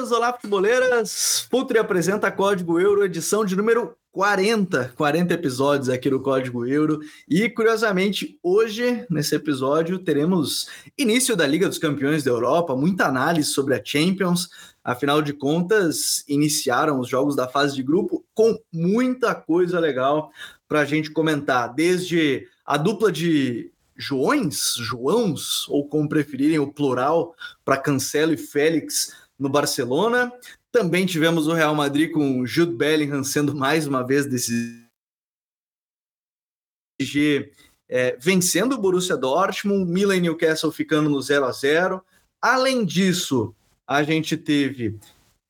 Futeboleiros! Olá, futeboleiras! Futre apresenta Código Euro, edição de número 40, 40 episódios aqui no Código Euro. E, curiosamente, hoje, nesse episódio, teremos início da Liga dos Campeões da Europa, muita análise sobre a Champions. Afinal de contas, iniciaram os jogos da fase de grupo com muita coisa legal para a gente comentar, desde a dupla de Joões, Joãos, ou como preferirem o plural, para Cancelo e Félix no Barcelona. Também tivemos o Real Madrid com Jude Bellingham sendo mais uma vez decisivo. É, vencendo o Borussia Dortmund, Milan e Newcastle ficando no 0 a 0 Além disso, a gente teve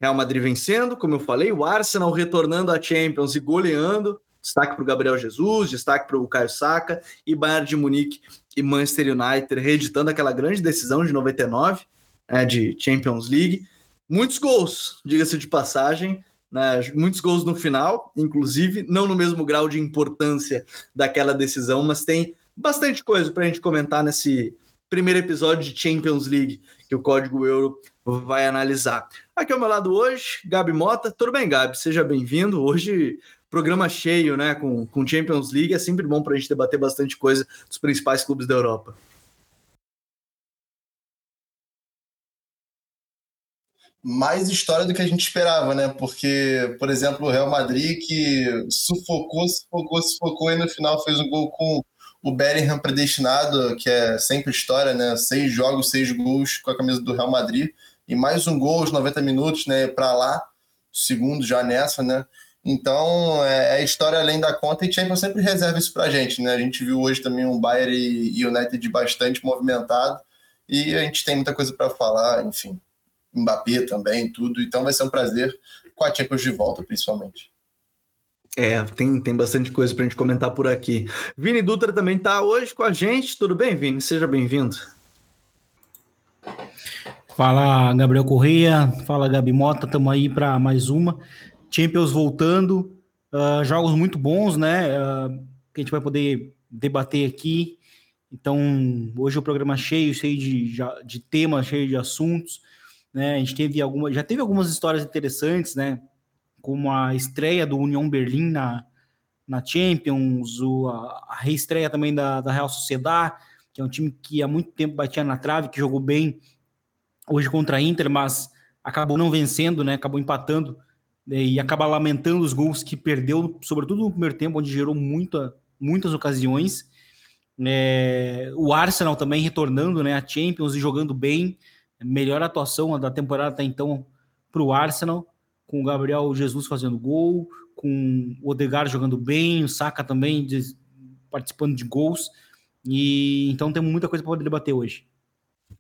Real Madrid vencendo, como eu falei, o Arsenal retornando à Champions e goleando, Destaque para o Gabriel Jesus, destaque para o Caio Saka e Bayern de Munique e Manchester United reeditando aquela grande decisão de 99 né, de Champions League. Muitos gols, diga-se de passagem, né, muitos gols no final, inclusive, não no mesmo grau de importância daquela decisão, mas tem bastante coisa para a gente comentar nesse primeiro episódio de Champions League que o Código Euro vai analisar. Aqui ao meu lado hoje, Gabi Mota. Tudo bem, Gabi? Seja bem-vindo. Hoje programa cheio, né, com, com Champions League, é sempre bom para a gente debater bastante coisa dos principais clubes da Europa. Mais história do que a gente esperava, né? Porque, por exemplo, o Real Madrid que sufocou, sufocou, sufocou e no final fez um gol com o Bellingham predestinado, que é sempre história, né? Seis jogos, seis gols com a camisa do Real Madrid e mais um gol aos 90 minutos, né? Para lá, segundo já nessa, né? Então, é, é história além da conta e Champions sempre reserva isso pra gente, né? A gente viu hoje também um Bayern e United bastante movimentado e a gente tem muita coisa para falar, enfim. Mbappé também, tudo. Então vai ser um prazer com a Champions de volta, principalmente. É, tem, tem bastante coisa para a gente comentar por aqui. Vini Dutra também está hoje com a gente. Tudo bem, Vini? Seja bem-vindo. Fala, Gabriel Correia. Fala, Gabi Mota. Estamos aí para mais uma. Champions voltando, uh, jogos muito bons, né? Uh, que a gente vai poder debater aqui. Então, hoje é o programa cheio, cheio de, de temas, cheio de assuntos. Né? A gente teve alguma, já teve algumas histórias interessantes, né? Como a estreia do União Berlim na, na Champions, o, a, a reestreia também da, da Real Sociedade, que é um time que há muito tempo batia na trave, que jogou bem hoje contra a Inter, mas acabou não vencendo, né? Acabou empatando né, e acaba lamentando os gols que perdeu, sobretudo no primeiro tempo, onde gerou muita, muitas ocasiões. É, o Arsenal também retornando né, a Champions e jogando bem, melhor atuação da temporada até então para o Arsenal, com o Gabriel Jesus fazendo gol, com o Odegaard jogando bem, o Saka também de, participando de gols. E então temos muita coisa para debater hoje.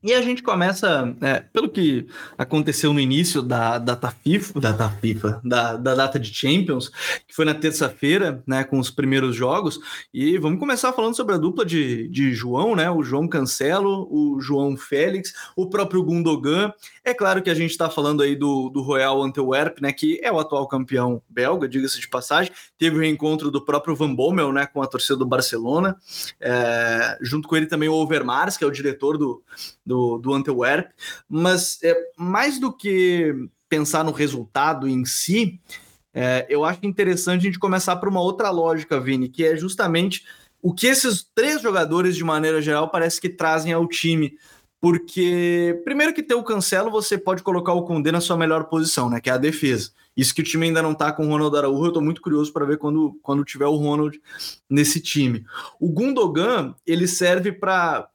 E a gente começa, é, pelo que aconteceu no início da data FIFA, da data FIFA, da, da data de Champions, que foi na terça-feira, né, com os primeiros jogos, e vamos começar falando sobre a dupla de, de João, né, o João Cancelo, o João Félix, o próprio Gundogan. É claro que a gente está falando aí do, do Royal Antwerp, né, que é o atual campeão belga, diga-se de passagem, teve o reencontro do próprio Van Bommel, né, com a torcida do Barcelona, é, junto com ele também o Overmars, que é o diretor do do, do Antwerp, mas é, mais do que pensar no resultado em si, é, eu acho interessante a gente começar por uma outra lógica, Vini, que é justamente o que esses três jogadores, de maneira geral, parece que trazem ao time. Porque, primeiro que ter o Cancelo, você pode colocar o Condé na sua melhor posição, né? Que é a defesa. Isso que o time ainda não tá com o Ronald Araújo, eu tô muito curioso para ver quando, quando tiver o Ronald nesse time. O Gundogan, ele serve para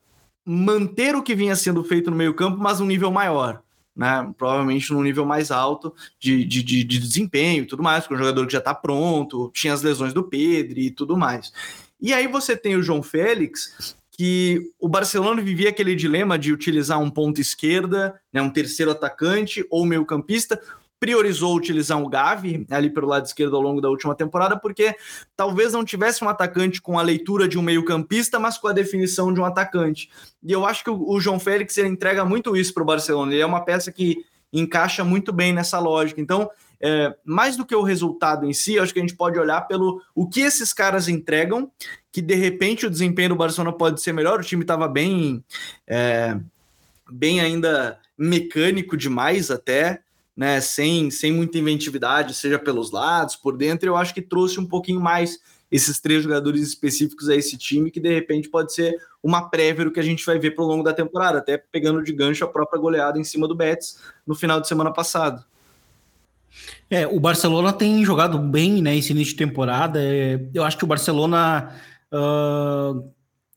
manter o que vinha sendo feito no meio-campo, mas um nível maior. Né? Provavelmente num nível mais alto de, de, de, de desempenho e tudo mais, porque é um jogador que já está pronto, tinha as lesões do Pedro e tudo mais. E aí você tem o João Félix, que o Barcelona vivia aquele dilema de utilizar um ponto esquerda, né, um terceiro atacante ou meio campista, priorizou utilizar o Gavi ali pelo lado esquerdo ao longo da última temporada, porque talvez não tivesse um atacante com a leitura de um meio-campista, mas com a definição de um atacante. E eu acho que o, João Félix ele entrega muito isso para o Barcelona. Ele é uma peça que encaixa muito bem nessa lógica. Então, é, mais do que o resultado em si, acho que a gente pode olhar pelo o que esses caras entregam, que de repente o desempenho do Barcelona pode ser melhor. O time estava bem, é, bem ainda mecânico demais até, né? Sem, sem muita inventividade, seja pelos lados, por dentro, eu acho que trouxe um pouquinho mais esses três jogadores específicos a esse time, que de repente pode ser uma prévia que a gente vai ver pro longo da temporada, até pegando de gancho a própria goleada em cima do Betis no final de semana passado. É, o Barcelona tem jogado bem, né, esse início de temporada. É, eu acho que o Barcelona, uh,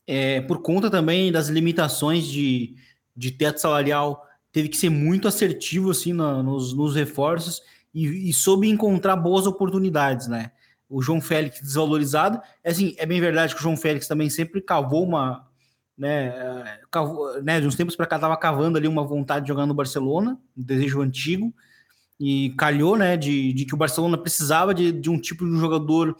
é, por conta também das limitações de, de teto salarial, teve que ser muito assertivo assim na, nos, nos reforços e, e soube encontrar boas oportunidades, né? O João Félix desvalorizado, é assim, é bem verdade que o João Félix também sempre cavou uma, né, cavou, né de uns tempos para cá estava cavando ali uma vontade de jogar no Barcelona, um desejo antigo, e calhou, né, de, de que o Barcelona precisava de, de um tipo de jogador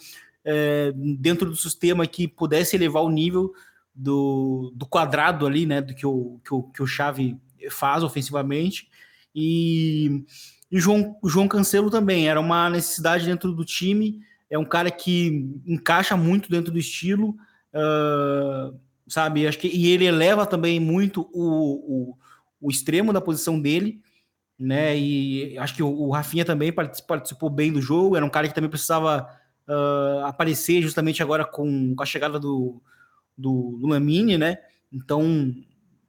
é, dentro do sistema que pudesse elevar o nível do, do quadrado ali, né, do que o, que o, que o Xavi faz ofensivamente, e, e João, João Cancelo também, era uma necessidade dentro do time, é um cara que encaixa muito dentro do estilo, uh, sabe, acho que, e ele eleva também muito o, o, o extremo da posição dele, né? E acho que o, o Rafinha também participou bem do jogo, era um cara que também precisava uh, aparecer justamente agora com, com a chegada do, do, do Lamine, né? Então,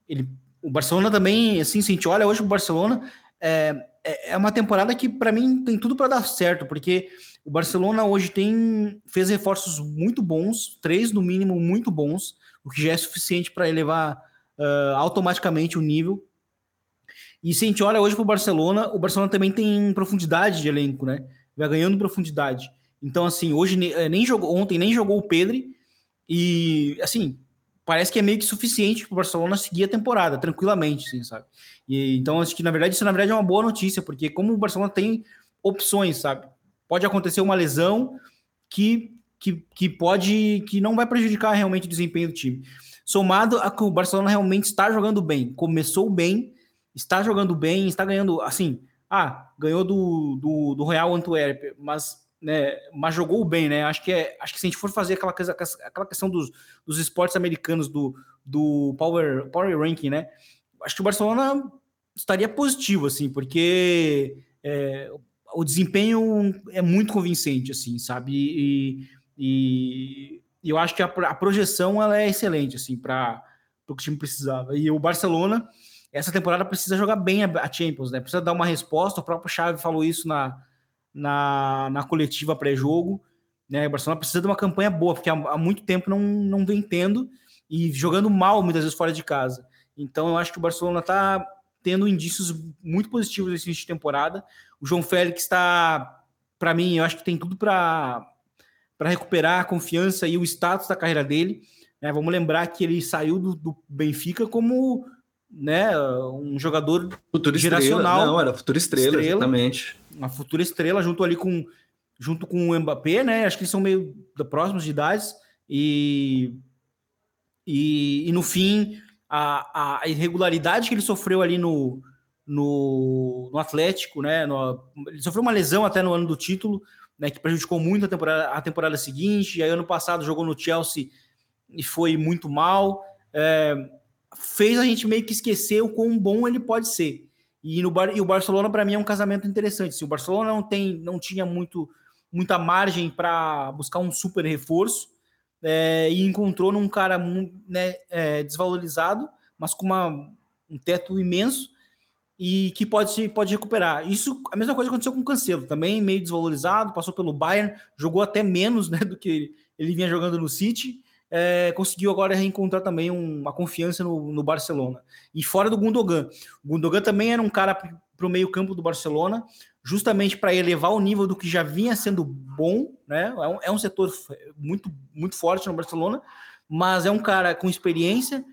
ele, o Barcelona também, assim, se a gente olha hoje o Barcelona, é, é, é uma temporada que para mim tem tudo para dar certo, porque o Barcelona hoje tem fez reforços muito bons, três no mínimo muito bons, o que já é suficiente para elevar uh, automaticamente o nível e se a gente olha hoje para o Barcelona, o Barcelona também tem profundidade de elenco, né? Vai ganhando profundidade. Então, assim, hoje eh, nem jogou ontem, nem jogou o Pedri. E assim, parece que é meio que suficiente para o Barcelona seguir a temporada tranquilamente, assim, sabe? E, então, acho que na verdade isso na verdade é uma boa notícia, porque como o Barcelona tem opções, sabe? Pode acontecer uma lesão que, que, que pode que não vai prejudicar realmente o desempenho do time. Somado a que o Barcelona realmente está jogando bem, começou bem está jogando bem, está ganhando, assim, ah, ganhou do, do, do Real Antwerp, mas, né, mas jogou bem, né? Acho que, é, acho que se a gente for fazer aquela, aquela questão dos, dos esportes americanos, do, do Power, Power Ranking, né? Acho que o Barcelona estaria positivo, assim, porque é, o desempenho é muito convincente, assim, sabe? E, e, e eu acho que a, a, projeção ela é excelente, assim, para o que o time precisava. E o Barcelona essa temporada precisa jogar bem a, Champions, né? Precisa dar uma resposta. O próprio Xavi falou isso na, na, na coletiva pré-jogo. Né? O Barcelona precisa de uma campanha boa, porque há, há, muito tempo não, não vem tendo e jogando mal muitas vezes fora de casa. Então eu acho que o Barcelona está tendo indícios muito positivos nesse início de temporada. O João Félix está, para mim, eu acho que tem tudo para recuperar a confiança e o status da carreira dele. Né? Vamos lembrar que ele saiu do, do Benfica como né, um jogador futura geracional. Estrela. Não, era futura estrela, estrela, exatamente. Uma futura estrela junto ali com junto com o Mbappé, né? Acho que eles são meio próximos de idades e e, e no fim a, a, irregularidade que ele sofreu ali no, no, no Atlético, né? No, ele sofreu uma lesão até no ano do título, né? Que prejudicou muito a temporada, a temporada seguinte. E aí ano passado jogou no Chelsea e foi muito mal. É, fez a gente meio que esquecer o quão bom ele pode ser. E, no, e o Barcelona, para mim, é um casamento interessante. Se o Barcelona não, tem, não tinha muito, muita margem para buscar um super reforço é, e encontrou num cara né, é, desvalorizado, mas com uma, um teto imenso e que pode, pode recuperar. Isso, a mesma coisa aconteceu com o Cancelo, também meio desvalorizado, passou pelo Bayern, jogou até menos né, do que ele vinha jogando no City é, conseguiu agora reencontrar também uma confiança no, no, Barcelona. E fora do Gundogan. O Gundogan também era um cara para o meio-campo do Barcelona, justamente para elevar o nível do que já vinha sendo bom, né? É um, é um, setor muito, muito forte no Barcelona, mas é um cara com experiência,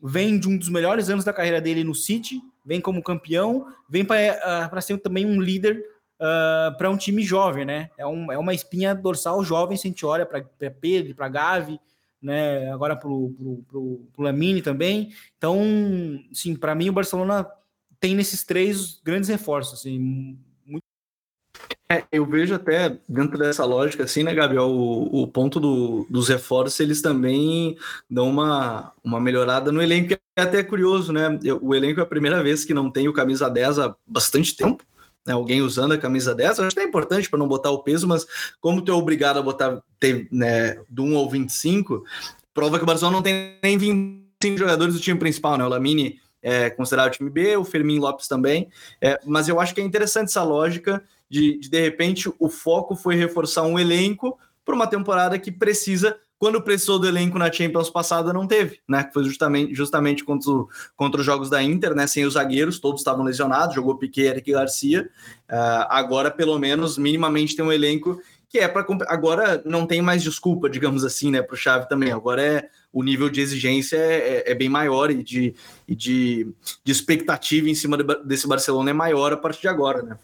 vem de um dos melhores anos da carreira dele no City, vem como campeão, vem para uh, ser também um líder Uh, para um time jovem, né? É, um, é, uma espinha dorsal jovem, se a gente olha para Pedro, para Gavi, né? Agora para o Lamine também. Então, sim, para mim o Barcelona tem nesses três grandes reforços, assim, muito... É, eu vejo até dentro dessa lógica, assim, né, Gabriel, o, o ponto do, dos reforços, eles também dão uma, uma melhorada no elenco, é até curioso, né? O elenco é a primeira vez que não tem o camisa 10 há bastante tempo, né, alguém usando a camisa 10, acho que é importante para não botar o peso, mas como tu é obrigado a botar ter, né, do 1 ao 25, prova que o Barcelona não tem nem 25 jogadores do time principal, né? O Lamine é considerado time B, o Fermin Lopes também, é, mas eu acho que é interessante essa lógica de, de, de repente, o foco foi reforçar um elenco para uma temporada que precisa quando precisou do elenco na Champions passada, não teve, né? Foi justamente, justamente contra, o, contra os jogos da Inter, né? Sem os zagueiros, todos estavam lesionados, jogou Piquet, Eric Garcia. Uh, agora, pelo menos, minimamente tem um elenco que é para. Agora não tem mais desculpa, digamos assim, né? Para o Chave também. Agora é o nível de exigência é, é, é bem maior e, de, e de, de expectativa em cima desse Barcelona é maior a partir de agora, né?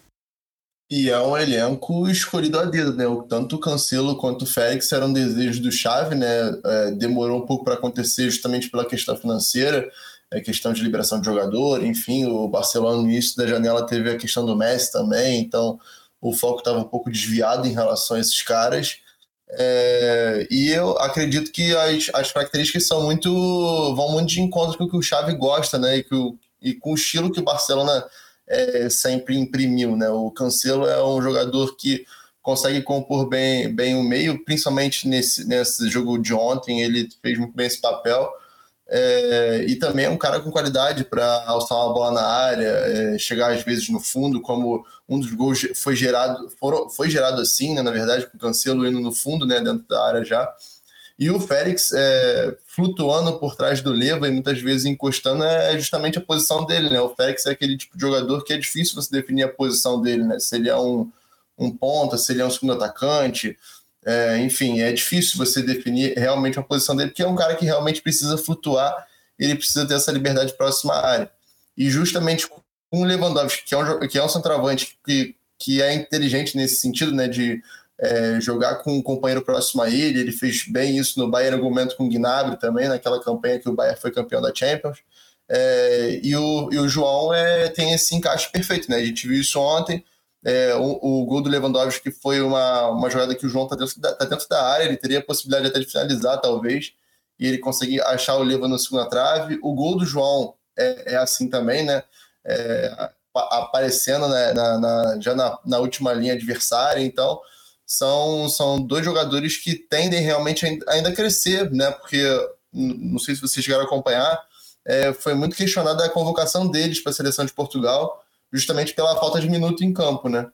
E é um elenco escolhido a dedo, né? Tanto o Cancelo quanto o Félix eram desejos do Xavi, né? É, demorou um pouco para acontecer justamente pela questão financeira, a é, questão de liberação de jogador, enfim, o Barcelona no início da janela teve a questão do Messi também, então o foco estava um pouco desviado em relação a esses caras. É, e eu acredito que as, as características são muito vão muito de encontro com o que o Xavi gosta, né? E, que o, e com o estilo que o Barcelona é, sempre imprimiu. Né? O Cancelo é um jogador que consegue compor bem, bem o meio, principalmente nesse, nesse jogo de ontem, ele fez muito bem esse papel. É, e também é um cara com qualidade para alçar uma bola na área, é, chegar às vezes no fundo, como um dos gols foi gerado, foram, foi gerado assim, né, na verdade, com o Cancelo indo no fundo, né, dentro da área já. E o Félix é, flutuando por trás do Leva e muitas vezes encostando é justamente a posição dele, né? O Félix é aquele tipo de jogador que é difícil você definir a posição dele, né? Se ele é um, um ponta, se ele é um segundo atacante, é, enfim, é difícil você definir realmente a posição dele, porque é um cara que realmente precisa flutuar, ele precisa ter essa liberdade próxima à área. E justamente com o Lewandowski, que é um, que é um centroavante que, que é inteligente nesse sentido, né? De é, jogar com um companheiro próximo a ele. Ele fez bem isso no Bayern argumento com o Gnabry também, naquela campanha que o Bayern foi campeão da Champions. É, e, o, e o João é, tem esse encaixe perfeito, né? A gente viu isso ontem. É, o, o, gol do Lewandowski foi uma, uma jogada que o João está dentro, tá dentro da área, ele teria a possibilidade até de finalizar, talvez, e ele conseguir achar o Leva na segunda trave. O gol do João é, é assim também, né? É, aparecendo né, na, na, já na, na última linha adversária, então são, são dois jogadores que tendem realmente ainda a crescer, né? Porque não sei se vocês chegaram a acompanhar, é, foi muito questionada a convocação deles para a seleção de Portugal, justamente pela falta de minuto em campo, né?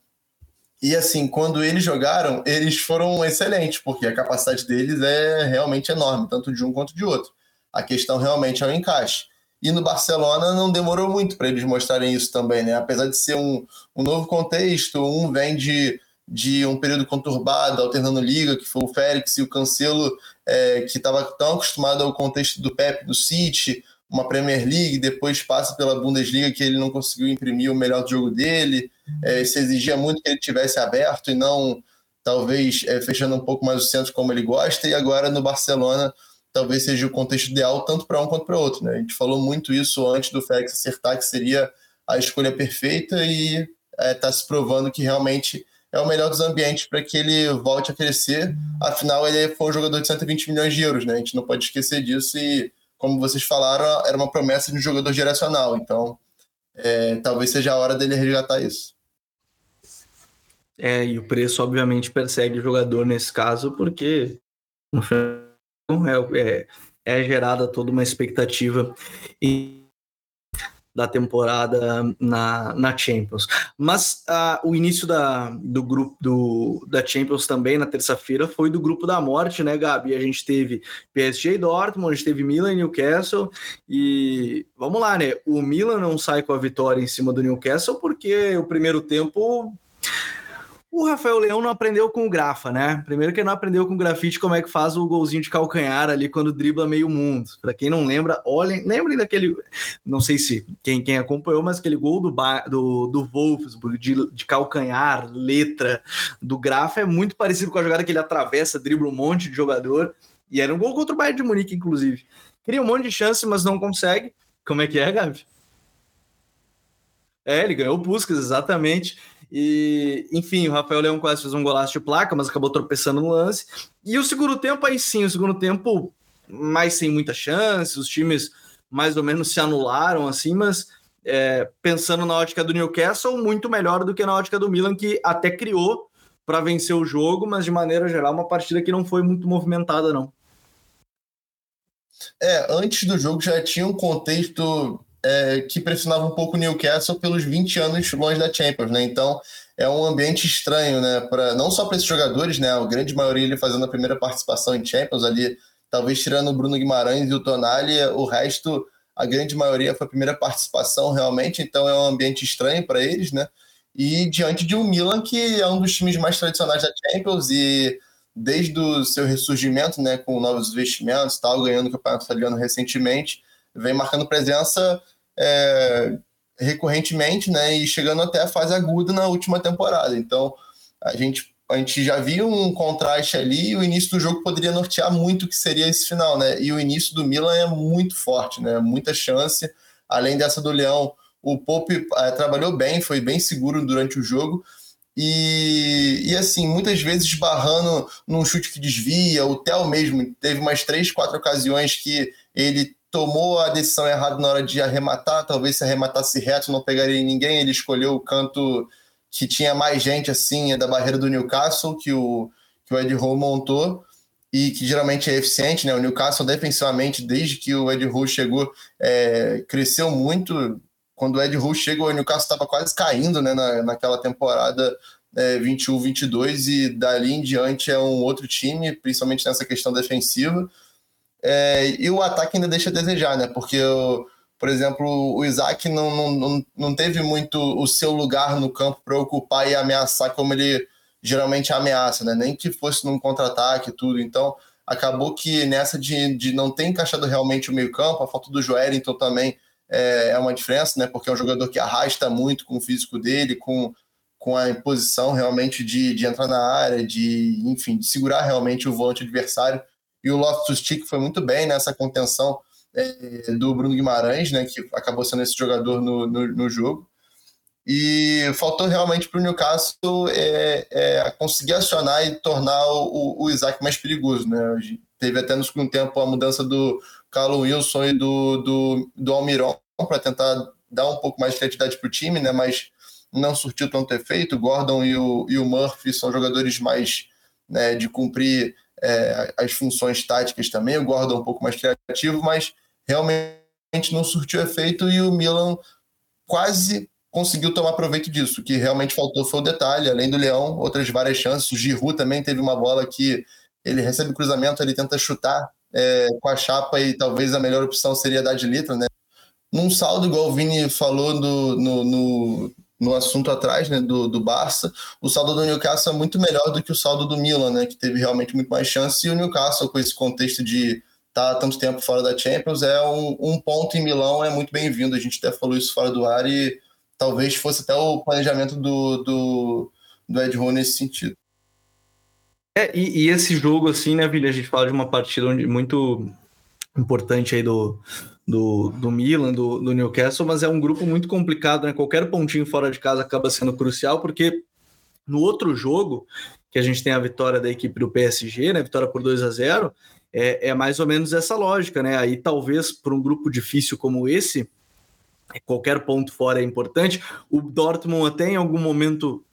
E assim, quando eles jogaram, eles foram excelentes, porque a capacidade deles é realmente enorme, tanto de um quanto de outro. A questão realmente é o encaixe. E no Barcelona não demorou muito para eles mostrarem isso também, né? Apesar de ser um, um novo contexto, um vem de de um período conturbado, alternando liga, que foi o Félix e o Cancelo, é, que estava tão acostumado ao contexto do Pep, do City, uma Premier League, depois passa pela Bundesliga que ele não conseguiu imprimir o melhor jogo dele, é, se exigia muito que ele tivesse aberto e não talvez é, fechando um pouco mais o centro como ele gosta, e agora no Barcelona talvez seja o contexto ideal tanto para um quanto para outro. Né? A gente falou muito isso antes do Félix acertar que seria a escolha perfeita e está é, se provando que realmente é o melhor dos ambientes para que ele volte a crescer. Afinal, ele foi um jogador de 120 milhões de euros, né? A gente não pode esquecer disso e, como vocês falaram, era uma promessa de um jogador geracional. Então, é, talvez seja a hora dele resgatar isso. É, e o preço, obviamente, persegue o jogador nesse caso, porque é, é, é gerada toda uma expectativa. E da temporada na, na Champions. Mas uh, o início da, do grupo do, da Champions também na terça-feira foi do grupo da morte, né, Gabi? A gente teve PSG e Dortmund, a gente teve Milan e Newcastle e vamos lá, né? O Milan não sai com a vitória em cima do Newcastle porque o primeiro tempo o Rafael Leão não aprendeu com o Grafa, né? Primeiro que ele não aprendeu com o grafite como é que faz o golzinho de calcanhar ali quando dribla meio mundo. Para quem não lembra, olhem, lembrem daquele, não sei se quem, quem acompanhou, mas aquele gol do, do, do Wolfsburg de, de calcanhar, letra do Grafa é muito parecido com a jogada que ele atravessa, dribla um monte de jogador. E era um gol contra o Bayern de Munique, inclusive. Cria um monte de chance, mas não consegue. Como é que é, Gabi? É, ele ganhou o Puskas, exatamente. E, enfim, o Rafael Leão quase fez um golaço de placa, mas acabou tropeçando no lance. E o segundo tempo, aí sim, o segundo tempo mais sem muita chance, os times mais ou menos se anularam, assim, mas é, pensando na ótica do Newcastle, muito melhor do que na ótica do Milan, que até criou para vencer o jogo, mas de maneira geral, uma partida que não foi muito movimentada, não. É, antes do jogo já tinha um contexto é, que pressionava um pouco o Newcastle pelos 20 anos longe da Champions, né? Então é um ambiente estranho, né? Pra, não só para esses jogadores, né? A grande maioria ele fazendo a primeira participação em Champions ali, talvez tirando o Bruno Guimarães e o Tonali, o resto, a grande maioria foi a primeira participação realmente, então é um ambiente estranho para eles, né? E diante de um Milan que é um dos times mais tradicionais da Champions e desde o seu ressurgimento, né, com novos investimentos, tal, ganhando o campeonato italiano recentemente, vem marcando presença é, recorrentemente, né, e chegando até a fase aguda na última temporada. Então, a gente a gente já viu um contraste ali e o início do jogo poderia nortear muito o que seria esse final, né? E o início do Milan é muito forte, né? Muita chance. Além dessa do Leão, o Pope é, trabalhou bem, foi bem seguro durante o jogo. E, e assim, muitas vezes barrando num chute que desvia. O Theo mesmo teve umas três, quatro ocasiões que ele tomou a decisão errada na hora de arrematar. Talvez se arrematasse reto não pegaria ninguém. Ele escolheu o canto que tinha mais gente assim da barreira do Newcastle que o, que o Ed Howe montou e que geralmente é eficiente, né? O Newcastle defensivamente, desde que o Ed Howe chegou, é, cresceu muito. Quando o Ed Howe chegou, o Newcastle estava quase caindo, né? Na, naquela temporada é, 21-22 e dali em diante é um outro time, principalmente nessa questão defensiva. É, e o ataque ainda deixa a desejar, né? Porque o por exemplo, o Isaac não, não, não teve muito o seu lugar no campo para ocupar e ameaçar como ele geralmente ameaça, né? Nem que fosse num contra-ataque e tudo. Então, acabou que nessa de, de não ter encaixado realmente o meio-campo, a falta do Joelinton também é, é uma diferença, né? Porque é um jogador que arrasta muito com o físico dele, com, com a imposição realmente de, de entrar na área, de, enfim, de segurar realmente o volante adversário. E o Loftus Cheek foi muito bem nessa contenção é, do Bruno Guimarães, né, que acabou sendo esse jogador no, no, no jogo. E faltou realmente para o Newcastle é, é, conseguir acionar e tornar o, o Isaac mais perigoso. Né? Teve até no segundo tempo a mudança do Carlos Wilson e do, do, do Almiron para tentar dar um pouco mais de criatividade para o time, né? mas não surtiu tanto efeito. Gordon e o, e o Murphy são jogadores mais né, de cumprir é, as funções táticas também. O Gordon é um pouco mais criativo, mas realmente não surtiu efeito e o Milan quase conseguiu tomar proveito disso. O que realmente faltou foi o detalhe, além do Leão, outras várias chances. O Giroud também teve uma bola que ele recebe cruzamento, ele tenta chutar é, com a chapa e talvez a melhor opção seria dar de litro, né? Num saldo, igual o Vini falou no, no, no, no assunto atrás, né, do, do Barça, o saldo do Newcastle é muito melhor do que o saldo do Milan, né, que teve realmente muito mais chance, e o Newcastle, com esse contexto de tá tanto tempo fora da Champions, é um, um ponto em Milão, é muito bem-vindo. A gente até falou isso fora do ar e talvez fosse até o planejamento do, do, do Ed Rowe nesse sentido. É, e, e, esse jogo, assim, né, Vili? A gente fala de uma partida onde, muito importante aí do, do, do Milan, do, do Newcastle, mas é um grupo muito complicado, né? Qualquer pontinho fora de casa acaba sendo crucial, porque no outro jogo, que a gente tem a vitória da equipe do PSG, né? Vitória por 2 a 0 é, é mais ou menos essa lógica, né? Aí talvez para um grupo difícil como esse, qualquer ponto fora é importante. O Dortmund até em algum momento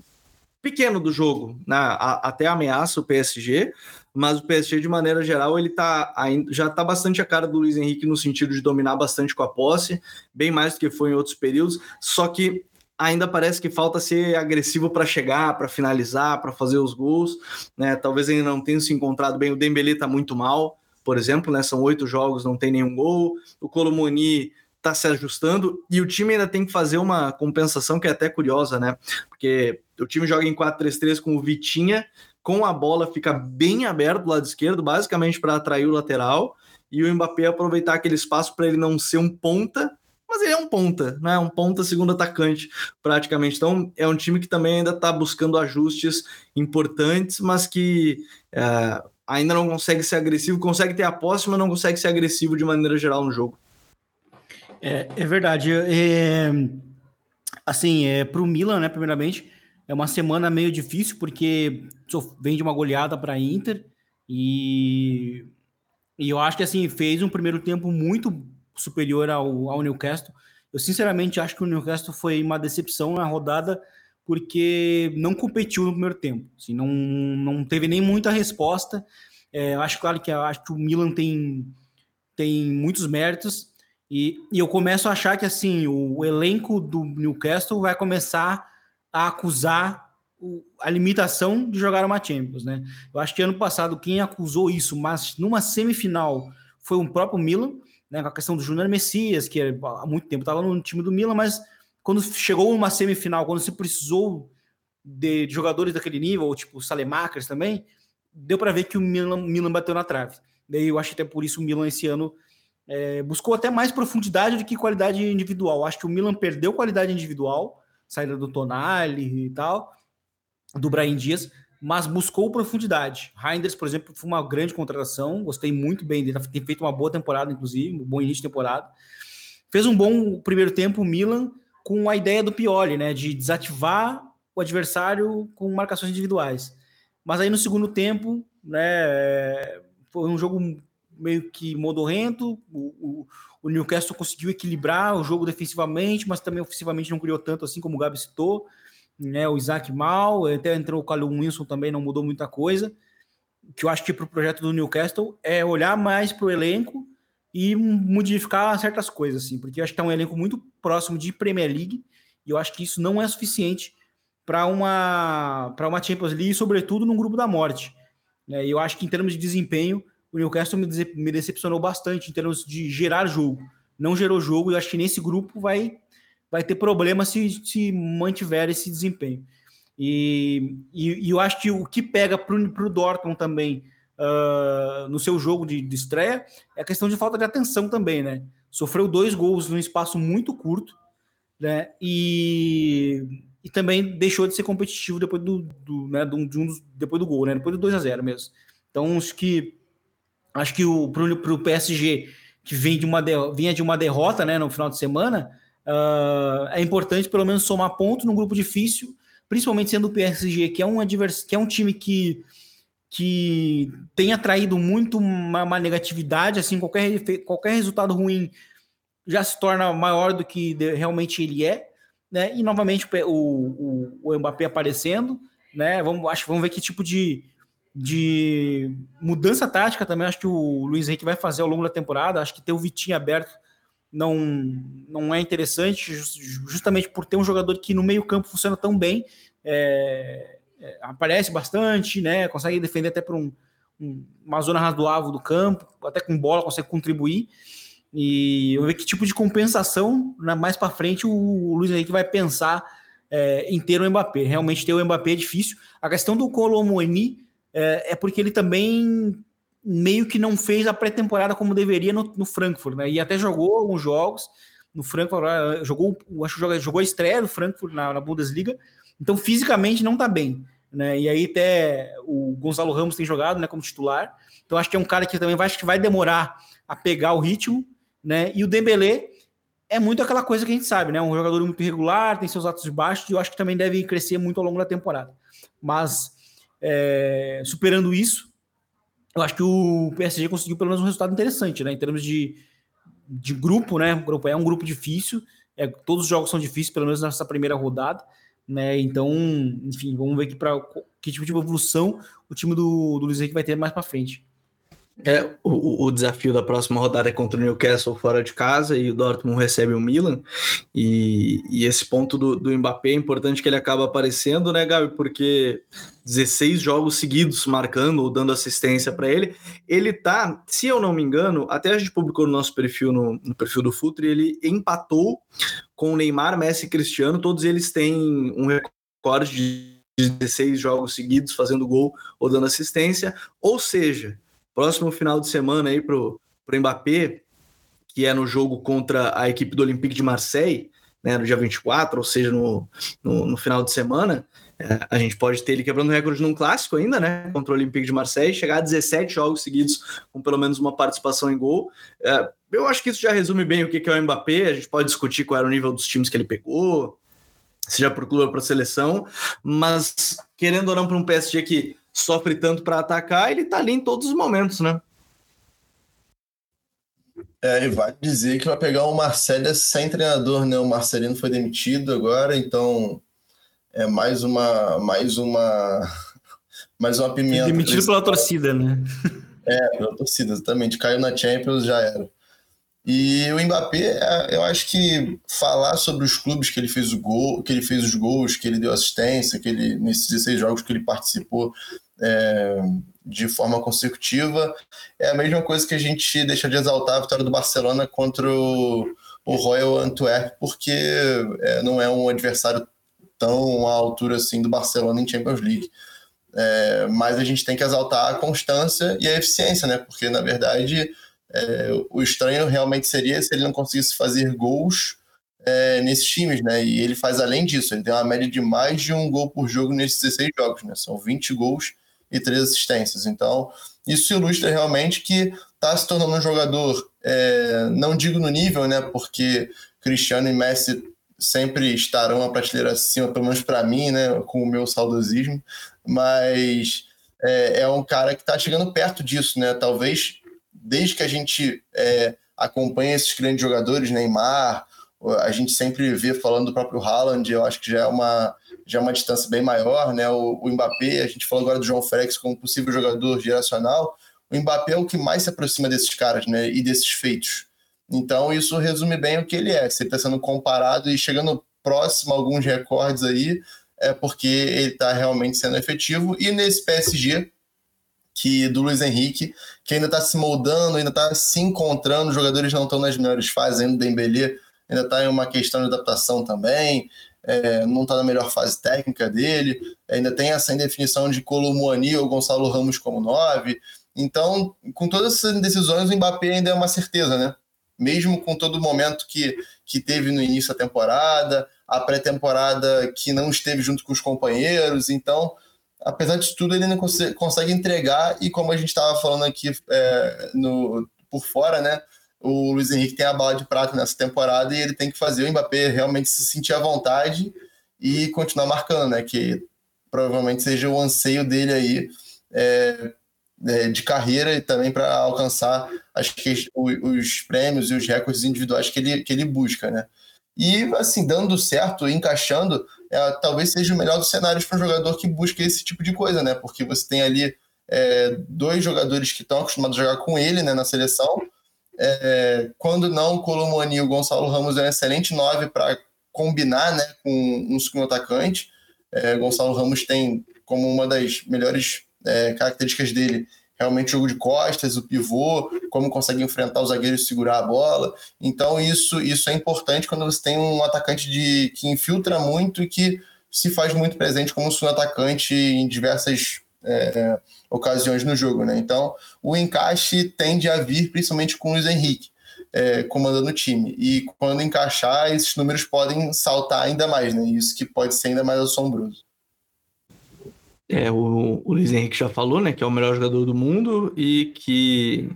pequeno do jogo, né? até ameaça o PSG, mas o PSG de maneira geral ele tá já está bastante a cara do Luiz Henrique no sentido de dominar bastante com a posse, bem mais do que foi em outros períodos. Só que ainda parece que falta ser agressivo para chegar, para finalizar, para fazer os gols, né? Talvez ainda não tenha se encontrado bem. O Dembélé está muito mal, por exemplo, né? São oito jogos, não tem nenhum gol. O Colomoni está se ajustando e o time ainda tem que fazer uma compensação que é até curiosa, né? Porque o time joga em 4-3-3 com o Vitinha, com a bola fica bem aberto do lado esquerdo, basicamente para atrair o lateral e o Mbappé aproveitar aquele espaço para ele não ser um ponta mas ele é um ponta, né? Um ponta segundo atacante, praticamente. Então é um time que também ainda está buscando ajustes importantes, mas que é, ainda não consegue ser agressivo, consegue ter a posse, mas não consegue ser agressivo de maneira geral no jogo. É, é verdade. É, assim, é, para o Milan, né, primeiramente, É uma semana meio difícil porque vem de uma goleada para Inter e, e eu acho que assim fez um primeiro tempo muito superior ao, ao Newcastle. Eu sinceramente acho que o Newcastle foi uma decepção na rodada porque não competiu no primeiro tempo. Assim, não, não teve nem muita resposta. É, acho claro que acho que o Milan tem, tem muitos méritos e, e eu começo a achar que assim o elenco do Newcastle vai começar a acusar a limitação de jogar uma Champions, né? Eu acho que ano passado quem acusou isso, mas numa semifinal foi o próprio Milan, né? Com a questão do Júnior Messias, que há muito tempo estava no time do Milan, mas quando chegou uma semifinal, quando se precisou de, jogadores daquele nível, tipo Salemakers também, deu para ver que o Milan, Milan bateu na trave. Daí eu acho até por isso o Milan esse ano é, buscou até mais profundidade do que qualidade individual. Acho que o Milan perdeu qualidade individual saída do Tonali e tal, do Brian Dias, mas buscou profundidade. Reinders, por exemplo, foi uma grande contratação, gostei muito bem dele, tem feito uma boa temporada, inclusive, um bom início de temporada. Fez um bom primeiro tempo o Milan com a ideia do Pioli, né, de desativar o adversário com marcações individuais. Mas aí no segundo tempo, né, foi um jogo meio que modorrento, o, o, o Newcastle conseguiu equilibrar o jogo defensivamente, mas também ofensivamente não criou tanto assim como o Gabi citou. Né, o Isaac mal, até entrou o Calum Wilson também, não mudou muita coisa. Que eu acho que para o projeto do Newcastle é olhar mais para o elenco e modificar certas coisas, assim, porque eu acho que é um elenco muito próximo de Premier League e eu acho que isso não é suficiente para uma, para uma Champions League, sobretudo no grupo da morte. Né, eu acho que em termos de desempenho, o Newcastle me, me decepcionou bastante em termos de gerar jogo. Não gerou jogo e acho que nesse grupo vai, vai ter problema se, se mantiver esse desempenho. E, e, e eu acho que o que pega para o Dortmund também uh, no seu jogo de, de estreia é a questão de falta de atenção também, né? Sofreu dois gols num espaço muito curto, né? E, e também deixou de ser competitivo depois do, do né, de um, de um depois do gol, né? Depois do 2 a 0 mesmo. Então, acho que Acho que o para o PSG, que vem de uma de, vinha de uma derrota né, no final de semana, uh, é importante pelo menos somar pontos num grupo difícil, principalmente sendo o PSG, que é um, advers, que é um time que, que tem atraído muito uma, uma negatividade, assim, qualquer, qualquer resultado ruim já se torna maior do que realmente ele é, né? E novamente o, o, o Mbappé aparecendo, né? Vamos, acho, vamos ver que tipo de, de mudança tática também, acho que o Luiz Henrique vai fazer ao longo da temporada. Acho que ter o Vitinho aberto não, não é interessante, justamente por ter um jogador que no meio-campo funciona tão bem, é, é, aparece bastante, né? Consegue defender até por um, um, uma zona razoável do campo, até com bola consegue contribuir. E vamos ver que tipo de compensação na, mais para frente o, o Luiz Henrique vai pensar é, em ter o Mbappé. Realmente ter o Mbappé é difícil. A questão do Colomoni é, é porque ele também meio que não fez a pré-temporada como deveria no, no, Frankfurt, né? E até jogou alguns jogos no Frankfurt, ah, jogou, acho que jogou, a estreia do Frankfurt na, na, Bundesliga, então fisicamente não tá bem, né? E aí até o Gonzalo Ramos tem jogado, né, como titular, então acho que é um cara que também vai, acho que vai demorar a pegar o ritmo, né? E o Dembélé é muito aquela coisa que a gente sabe, né? Um jogador muito irregular, tem seus atos de baixo, e eu acho que também deve crescer muito ao longo da temporada. Mas é, superando isso, eu acho que o PSG conseguiu pelo menos um resultado interessante, né? Em termos de, de grupo, né? O grupo é um grupo difícil, é, todos os jogos são difíceis, pelo menos nessa primeira rodada, né? Então, enfim, vamos ver aqui para que tipo de evolução o time do, do Luiz Henrique vai ter mais para frente. É, o, o, desafio da próxima rodada é contra o Newcastle fora de casa e o Dortmund recebe o Milan. E, e esse ponto do, do Mbappé é importante que ele acaba aparecendo, né, Gabi? Porque 16 jogos seguidos marcando ou dando assistência para ele. Ele tá, se eu não me engano, até a gente publicou no nosso perfil, no, no perfil do Futre, ele empatou com o Neymar, Messi e Cristiano. Todos eles têm um recorde de 16 jogos seguidos fazendo gol ou dando assistência. Ou seja Próximo final de semana aí pro, pro Mbappé, que é no jogo contra a equipe do Olympique de Marseille, né, no dia 24, ou seja, no, no, no final de semana, é, a gente pode ter ele quebrando recorde num clássico ainda, né? Contra o Olympique de Marseille, chegar a 17 jogos seguidos com pelo menos uma participação em gol. É, eu acho que isso já resume bem o que é o Mbappé. A gente pode discutir qual era o nível dos times que ele pegou, seja por clube ou para seleção, mas querendo ou não para um PSG que sofre tanto para atacar, ele está ali em todos os momentos, né? É, e vai dizer que vai pegar o Marcelo sem treinador, né? O Marcelino foi demitido agora, então é mais uma mais uma mais uma pimenta. Demitido pela torcida, né? É, pela torcida, exatamente. Caiu na Champions, já era. E o Mbappé, é, eu acho que falar sobre os clubes que ele fez o gol, que ele fez os gols, que ele deu assistência, que ele nesses 16 jogos que ele participou é, de forma consecutiva, é a mesma coisa que a gente deixa de exaltar a vitória do Barcelona contra o, o Royal Antwerp, porque é, não é um adversário tão à altura assim do Barcelona em Champions League. É, mas a gente tem que exaltar a constância e a eficiência, né? Porque na verdade é, o estranho realmente seria se ele não conseguisse fazer gols é, nesses times, né? E ele faz além disso, ele tem uma média de mais de um gol por jogo nesses 16 jogos, né? São 20 gols e 3 assistências. Então, isso ilustra realmente que está se tornando um jogador, é, não digo no nível, né? Porque Cristiano e Messi sempre estarão a prateleira acima, pelo menos para mim, né? Com o meu saudosismo, mas é, é um cara que está chegando perto disso, né? Talvez desde que a gente é, acompanha esses grandes jogadores, Neymar, a gente sempre vê falando do próprio Haaland, eu acho que já é uma, já é uma distância bem maior, né? O, o Mbappé, a gente falou agora do João Félix como possível jogador geracional, o Mbappé é o que mais se aproxima desses caras, né? E desses feitos. Então isso resume bem o que ele é. Se ele está sendo comparado e chegando próximo a alguns recordes aí, é porque ele está realmente sendo efetivo. E nesse PSG, que do Luiz Henrique, que ainda está se moldando, ainda está se encontrando, os jogadores não estão nas melhores fases, ainda Dembélé ainda está em uma questão de adaptação também, é, não está na melhor fase técnica dele, ainda tem essa indefinição de Colomboani ou Gonçalo Ramos como nove, então, com todas essas decisões, o Mbappé ainda é uma certeza, né? Mesmo com todo o momento que, que teve no início da temporada, a pré-temporada que não esteve junto com os companheiros, então apesar disso tudo, ele não consegue, consegue entregar, e como a gente estava falando aqui é, no, por fora, né? O Luiz Henrique tem a bala de prata nessa temporada e ele tem que fazer o Mbappé realmente se sentir à vontade e continuar marcando, né? Que provavelmente seja o anseio dele aí é, é, de carreira e também para alcançar que os, os prêmios e os recordes individuais que ele, que ele busca, né? E assim, dando certo, encaixando, é, talvez seja o melhor dos cenários para um jogador que busca esse tipo de coisa, né? Porque você tem ali é, dois jogadores que estão acostumados a jogar com ele né, na seleção. É, quando não, o Colomani e o Gonçalo Ramos é um excelente nove para combinar né, com um segundo atacante. É, Gonçalo Ramos tem como uma das melhores é, características dele realmente jogo de costas, o pivô, como consegue enfrentar os zagueiros e segurar a bola. Então isso, isso é importante quando você tem um atacante de, que infiltra muito e que se faz muito presente como segundo atacante em diversas é, ocasiões no jogo. Né? Então o encaixe tende a vir principalmente com o Luiz Henrique. É, comandando o time. E quando encaixar, esses números podem saltar ainda mais, né? Isso que pode ser ainda mais assombroso. É, o, o Luiz Henrique já falou, né, que é o melhor jogador do mundo e que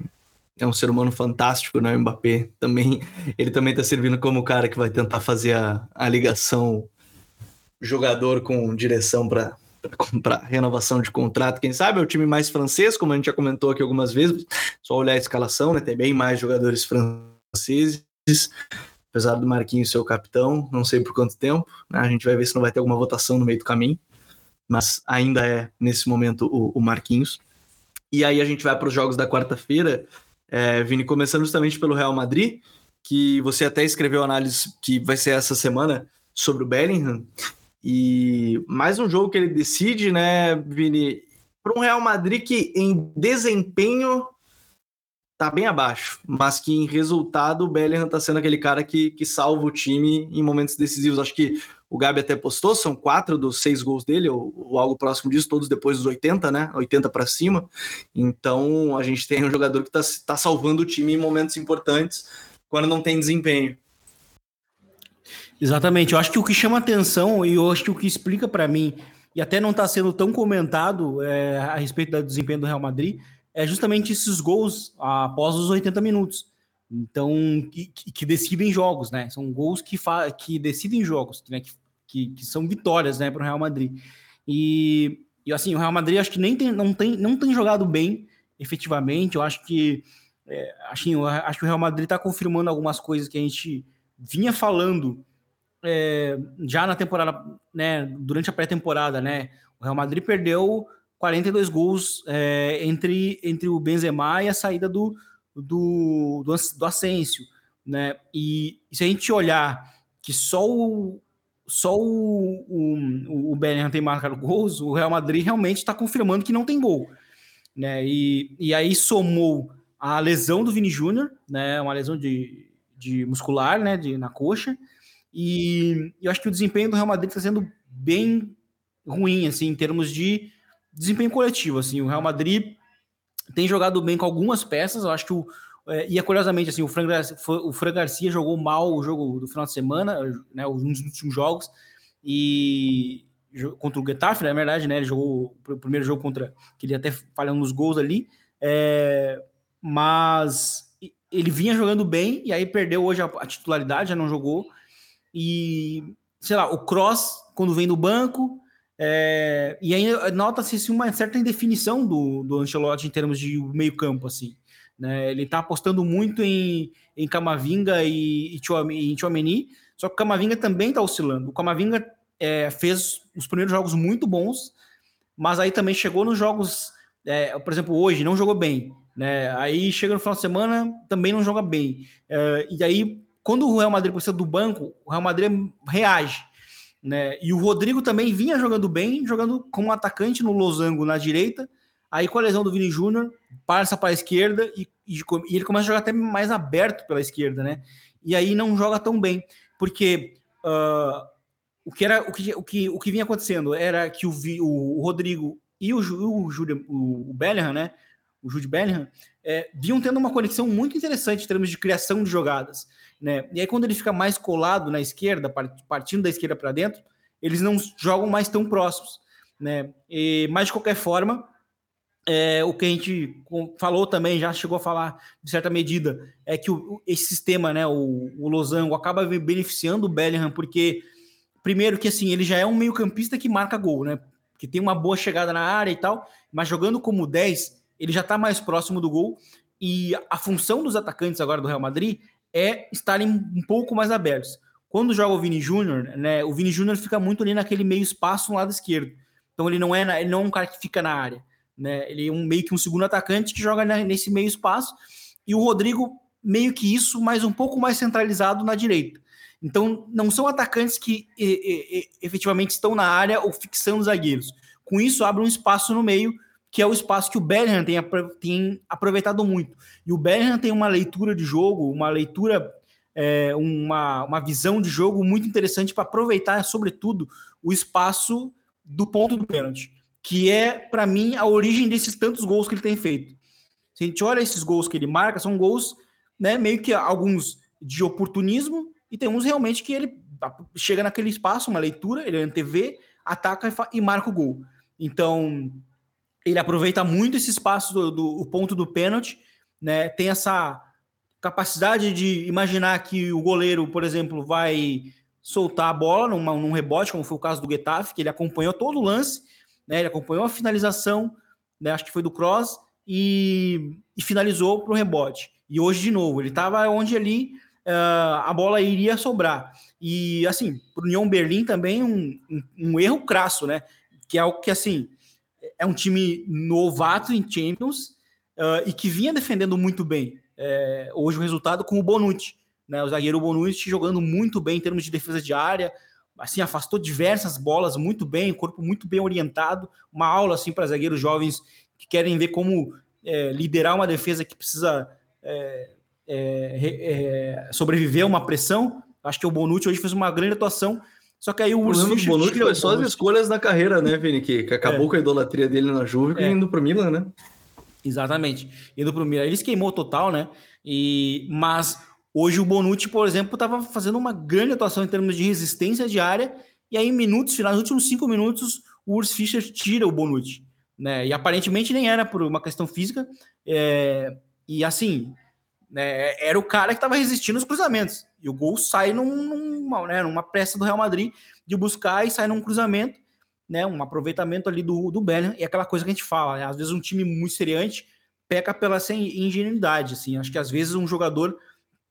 é um ser humano fantástico, né? O Mbappé também, ele também está servindo como o cara que vai tentar fazer a, a ligação jogador com direção para comprar renovação de contrato. Quem sabe é o time mais francês, como a gente já comentou aqui algumas vezes. Só olhar a escalação, né? Tem bem mais jogadores franceses. Apesar do Marquinhos ser o capitão, não sei por quanto tempo. Né? A gente vai ver se não vai ter alguma votação no meio do caminho mas ainda é, nesse momento, o, o Marquinhos. E aí a gente vai para os jogos da quarta-feira, é, Vini, começando justamente pelo Real Madrid, que você até escreveu análise que vai ser essa semana sobre o Bellingham. E mais um jogo que ele decide, né, Vini? Para um Real Madrid que em desempenho tá bem abaixo, mas que em resultado o Bellingham tá sendo aquele cara que, que salva o time em momentos decisivos. Acho que o Gabi até postou, são quatro dos seis gols dele, ou, ou algo próximo disso, todos depois dos 80, né? 80 para cima. Então a gente tem um jogador que está tá salvando o time em momentos importantes quando não tem desempenho. Exatamente, eu acho que o que chama atenção e eu acho que o que explica para mim, e até não está sendo tão comentado é, a respeito do desempenho do Real Madrid, é justamente esses gols após os 80 minutos. Então, que, que, decidem jogos, né? São gols que, que decidem jogos, né? que que, que são vitórias, né, para o Real Madrid. E, e assim, o Real Madrid acho que nem tem, não, tem, não tem jogado bem, efetivamente. Eu acho que é, assim, eu acho que o Real Madrid está confirmando algumas coisas que a gente vinha falando é, já na temporada, né, durante a pré-temporada, né? O Real Madrid perdeu 42 gols é, entre, entre o Benzema e a saída do, do, do, do Asensio, né? E, se a gente olhar que só o, só o, o, o Bellingham tem marcado gols, o Real Madrid realmente está confirmando que não tem gol. Né? E, e aí somou a lesão do Vini Júnior, né? uma lesão de, de muscular né? de, na coxa, e eu acho que o desempenho do Real Madrid está sendo bem ruim, assim, em termos de desempenho coletivo. Assim, o Real Madrid tem jogado bem com algumas peças, eu acho que o, é, e é curiosamente, assim, o Fran, Garcia, o Fran Garcia jogou mal o jogo do final de semana, né, um dos últimos jogos, e contra o Getafe, na verdade, né, ele jogou o primeiro jogo contra, que ele até falhando nos gols ali, é, mas ele vinha jogando bem, e aí perdeu hoje a, a titularidade, já não jogou, e, sei lá, o Cross, quando vem do banco, é, e aí nota-se assim, uma certa indefinição do, do Ancelotti em termos de meio campo, assim, né? Ele está apostando muito em, em Camavinga e, e Chouameni, só que o Camavinga também está oscilando. O Camavinga é, fez os primeiros jogos muito bons, mas aí também chegou nos jogos, é, por exemplo, hoje não jogou bem, né? Aí chega no final de semana, também não joga bem. É, e aí, quando o Real Madrid precisa do banco, o Real Madrid reage. Né? E o Rodrigo também vinha jogando bem, jogando como atacante no losango na direita, Aí com a lesão do Vini Júnior, passa para a esquerda e, e, e, ele começa a jogar até mais aberto pela esquerda, né? E aí não joga tão bem, porque uh, o, que era, o, que, o, que, o que vinha acontecendo era que o, o, Rodrigo e o, o, o, o Bellingham, né? O Jude Bellingham, é, vinham tendo uma conexão muito interessante em termos de criação de jogadas. Né? E aí, quando ele fica mais colado na esquerda, partindo da esquerda para dentro, eles não jogam mais tão próximos. Né? E, mas, de qualquer forma, é, o que a gente falou também, já chegou a falar de certa medida, é que o, esse sistema, né, o, o Losango, acaba beneficiando o Bellingham, porque, primeiro, que assim, ele já é um meio-campista que marca gol, né? Que tem uma boa chegada na área e tal, mas jogando como 10, ele já está mais próximo do gol. E a função dos atacantes agora do Real Madrid é estarem um pouco mais abertos. Quando joga o Vini Júnior, né? O Vini Júnior fica muito ali naquele meio espaço no lado esquerdo. Então ele não é, ele não é um cara que fica na área. Né? Ele é um, meio que um segundo atacante que joga nesse meio espaço. E o Rodrigo, meio que isso, mas um pouco mais centralizado na direita. Então, não são atacantes que e, e, efetivamente estão na área ou fixando zagueiros. Com isso, abre um espaço no meio, que é o espaço que o Bellingham tem, tem aproveitado muito. E o Bellingham tem uma leitura de jogo, uma leitura, é, uma, uma visão de jogo muito interessante para aproveitar, sobretudo, o espaço do ponto do pênalti que é, para mim, a origem desses tantos gols que ele tem feito. Se a gente olha esses gols que ele marca, são gols, né, meio que alguns de oportunismo, e tem uns realmente que ele chega naquele espaço, uma leitura, ele antevê, ataca e marca o gol. Então, ele aproveita muito esse espaço do, do ponto do pênalti, né? Tem essa capacidade de imaginar que o goleiro, por exemplo, vai soltar a bola numa, num rebote, como foi o caso do Getafe, que ele acompanhou todo o lance né? Ele acompanhou a finalização, né? acho que foi do Cross, e, e finalizou para o rebote. E hoje, de novo, ele estava onde ali uh, a bola iria sobrar. E, assim, para o União Berlim também um, um, um, erro crasso, né? Que é algo que, assim, é um time novato em Champions uh, e que vinha defendendo muito bem. É, hoje o resultado com o Bonucci, né? O zagueiro Bonucci jogando muito bem em termos de defesa de área, assim, afastou diversas bolas muito bem, corpo muito bem orientado, uma aula assim para zagueiros jovens que querem ver como é, liderar uma defesa que precisa é, sobreviver a uma pressão. Acho que o Bonucci hoje fez uma grande atuação. Só que aí o Urso O Bonucci foi só as escolhas na carreira, né, Vini? Que, que acabou é. com a idolatria dele na Juve é. indo para o Milan, né? Exatamente. Indo para o Milan. Ele se queimou total, né? E, mas Hoje o Bonucci, por exemplo, estava fazendo uma grande atuação em termos de resistência de área, e aí em minutos finais, nos últimos cinco minutos, o Urs Fischer tira o Bonucci. Né? E aparentemente nem era por uma questão física. É... E assim, né, era o cara que estava resistindo os cruzamentos. E o gol sai num, numa, né, numa pressa do Real Madrid. de buscar e sair num cruzamento, né? Um aproveitamento ali do, do Bellingham, e aquela coisa que a gente fala, né? Às vezes um time muito seriante peca pela sem ingenuidade, assim. Acho que às vezes um jogador